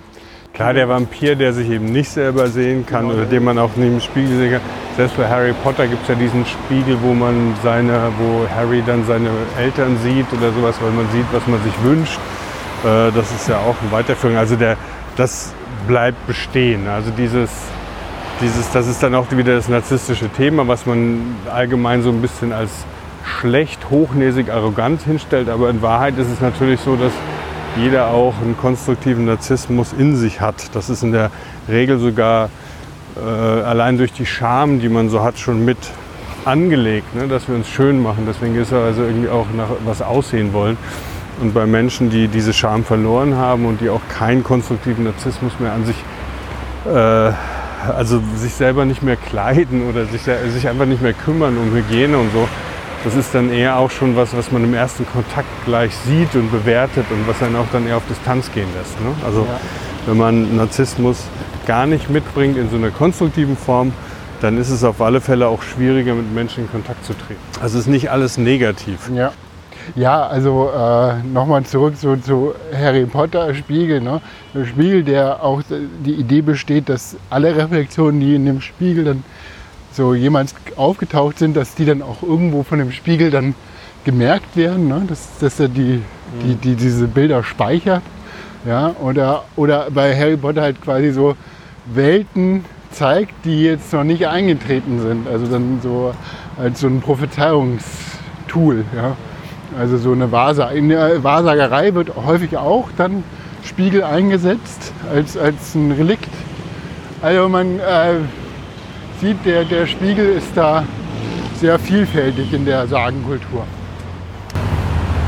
Speaker 2: Klar, der Vampir, der sich eben nicht selber sehen kann
Speaker 1: Genau,
Speaker 2: oder
Speaker 1: der-
Speaker 2: den man auch neben dem Spiegel sehen kann. Selbst bei Harry Potter gibt es ja diesen Spiegel, wo man seine, wo Harry dann seine Eltern sieht oder sowas, weil man sieht, was man sich wünscht. Äh, das ist ja auch eine Weiterführung. Also der, das bleibt bestehen. Also dieses, dieses, das ist dann auch wieder das narzisstische Thema, was man allgemein so ein bisschen als schlecht, hochnäsig, arrogant hinstellt. Aber in Wahrheit ist es natürlich so, dass jeder auch einen konstruktiven Narzissmus in sich hat. Das ist in der Regel sogar äh, allein durch die Scham, die man so hat, schon mit angelegt, ne? dass wir uns schön machen. Deswegen ist er also irgendwie auch nach was aussehen wollen. Und bei Menschen, die diese Scham verloren haben und die auch keinen konstruktiven Narzissmus mehr an sich, äh, also sich selber nicht mehr kleiden oder sich, sich einfach nicht mehr kümmern um Hygiene und so, das ist dann eher auch schon was, was man im ersten Kontakt gleich sieht und bewertet und was einen auch dann eher auf Distanz gehen lässt. Ne? Also wenn man Narzissmus gar nicht mitbringt in so einer konstruktiven Form, dann ist es auf alle Fälle auch schwieriger, mit Menschen in Kontakt zu treten. Also ist nicht alles negativ.
Speaker 1: Ja. Ja, also äh, nochmal zurück so, zu Harry Potter Spiegel. Ne? Der Spiegel, der auch die Idee besteht, dass alle Reflexionen, die in dem Spiegel dann so jemals aufgetaucht sind, dass die dann auch irgendwo von dem Spiegel dann gemerkt werden, ne? dass, dass er die, die, die, diese Bilder speichert. Ja? Oder, oder bei Harry Potter halt quasi so Welten zeigt, die jetzt noch nicht eingetreten sind. Also dann so als so ein Prophezeiungstool. Ja? Also so eine Wahrsagerei. In der Wahrsagerei wird häufig auch dann Spiegel eingesetzt als, als ein Relikt. Also man äh, sieht, der, der Spiegel ist da sehr vielfältig in der Sagenkultur.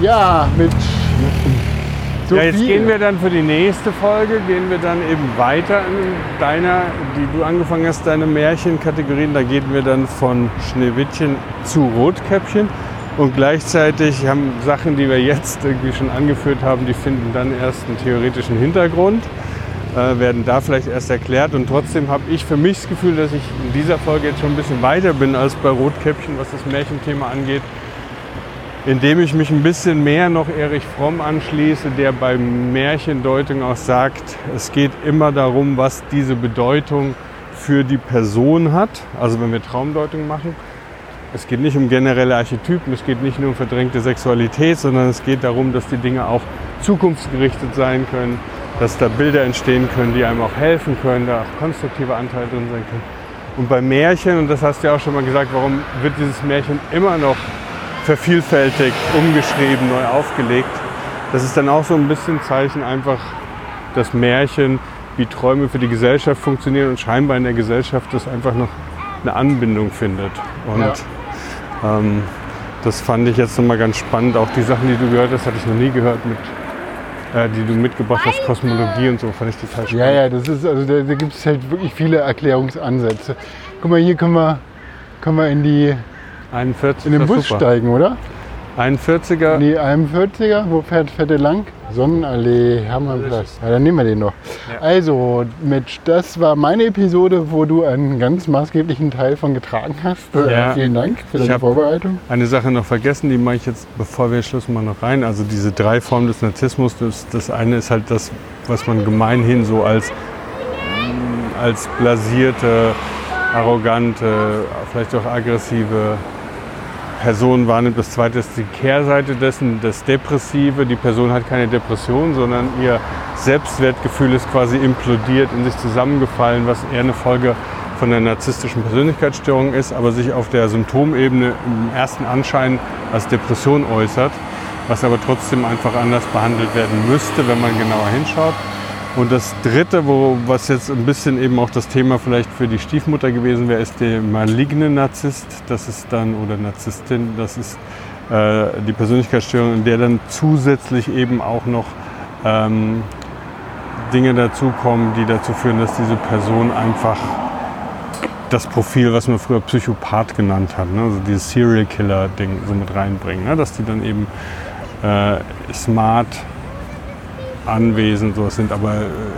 Speaker 1: Ja, mit so
Speaker 2: ja, jetzt gehen wir dann für die nächste Folge, gehen wir dann eben weiter in deiner, die du angefangen hast, deine Märchenkategorien. Da gehen wir dann von Schneewittchen zu Rotkäppchen. Und gleichzeitig haben Sachen, die wir jetzt irgendwie schon angeführt haben, die finden dann erst einen theoretischen Hintergrund, äh, werden da vielleicht erst erklärt. Und trotzdem habe ich für mich das Gefühl, dass ich in dieser Folge jetzt schon ein bisschen weiter bin als bei Rotkäppchen, was das Märchenthema angeht. Indem ich mich ein bisschen mehr noch Erich Fromm anschließe, der bei Märchendeutung auch sagt, es geht immer darum, was diese Bedeutung für die Person hat. Also wenn wir Traumdeutung machen, es geht nicht um generelle Archetypen, es geht nicht nur um verdrängte Sexualität, sondern es geht darum, dass die Dinge auch zukunftsgerichtet sein können, dass da Bilder entstehen können, die einem auch helfen können, da auch konstruktive Anteile drin sein können. Und bei Märchen, und das hast du ja auch schon mal gesagt, warum wird dieses Märchen immer noch vervielfältigt, umgeschrieben, neu aufgelegt? Das ist dann auch so ein bisschen Zeichen einfach, dass Märchen wie Träume für die Gesellschaft funktionieren und scheinbar in der Gesellschaft das einfach noch eine Anbindung findet. Und
Speaker 1: Ja.
Speaker 2: Ähm, das fand ich jetzt nochmal ganz spannend. Auch die Sachen, die du gehört hast, hatte ich noch nie gehört, mit, äh, die du mitgebracht hast, Kosmologie und so, fand ich total spannend.
Speaker 1: Ja, ja, das ist, also da, da gibt es halt wirklich viele Erklärungsansätze. Guck mal, hier können wir, können wir in, die,
Speaker 2: 41
Speaker 1: in den Bus
Speaker 2: super.
Speaker 1: steigen, oder?
Speaker 2: 41er,
Speaker 1: In die 41er, wo fährt, fährt der lang? Sonnenallee, Hermannplatz. Ja, dann nehmen wir den noch.
Speaker 2: Ja.
Speaker 1: Also, Mitch, das war meine Episode, wo du einen ganz maßgeblichen Teil von getragen hast. Äh,
Speaker 2: Ja.
Speaker 1: Vielen Dank für deine Vorbereitung.
Speaker 2: eine Sache noch vergessen, die mache ich jetzt, bevor wir Schluss machen, noch rein. Also diese drei Formen des Narzissmus, das, das eine ist halt das, was man gemeinhin so als, als blasierte, arrogante, vielleicht auch aggressive Person wahrnimmt. Das zweite ist die Kehrseite dessen, das Depressive. Die Person hat keine Depression, sondern ihr Selbstwertgefühl ist quasi implodiert, in sich zusammengefallen, was eher eine Folge von der narzisstischen Persönlichkeitsstörung ist, aber sich auf der Symptomebene im ersten Anschein als Depression äußert, was aber trotzdem einfach anders behandelt werden müsste, wenn man genauer hinschaut. Und das dritte, wo, was jetzt ein bisschen eben auch das Thema vielleicht für die Stiefmutter gewesen wäre, ist der maligne Narzisst. Das ist dann, oder Narzisstin, das ist äh, die Persönlichkeitsstörung, in der dann zusätzlich eben auch noch ähm, Dinge dazukommen, die dazu führen, dass diese Person einfach das Profil, was man früher Psychopath genannt hat, ne? also dieses Serial Killer-Ding so mit reinbringen, ne? dass die dann eben äh, smart anwesend so sind, aber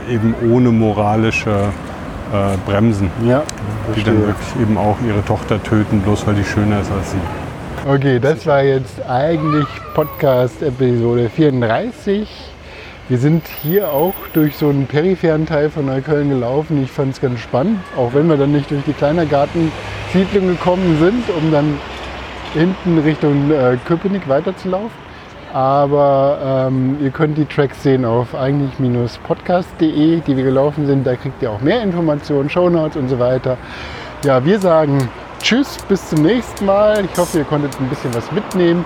Speaker 2: äh, eben ohne moralische äh, Bremsen,
Speaker 1: Ja,
Speaker 2: die dann wirklich eben auch ihre Tochter töten, bloß weil die schöner ist als sie.
Speaker 1: Okay, das war jetzt eigentlich Podcast-Episode 34. Wir sind hier auch durch so einen peripheren Teil von Neukölln gelaufen. Ich fand es ganz spannend, auch wenn wir dann nicht durch die Kleinergartensiedlung gekommen sind, um dann hinten Richtung äh, Köpenick weiterzulaufen. Aber ähm, ihr könnt die Tracks sehen auf eigentlich-podcast.de, die wir gelaufen sind. Da kriegt ihr auch mehr Informationen, Shownotes und so weiter. Ja, wir sagen Tschüss, bis zum nächsten Mal. Ich hoffe, ihr konntet ein bisschen was mitnehmen.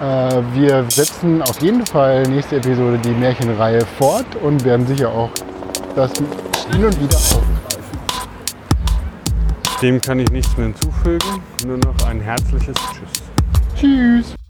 Speaker 1: Äh, wir setzen auf jeden Fall nächste Episode die Märchenreihe fort und werden sicher auch das hin und wieder aufgreifen.
Speaker 2: Dem kann ich nichts mehr hinzufügen, nur noch ein herzliches Tschüss.
Speaker 1: Tschüss!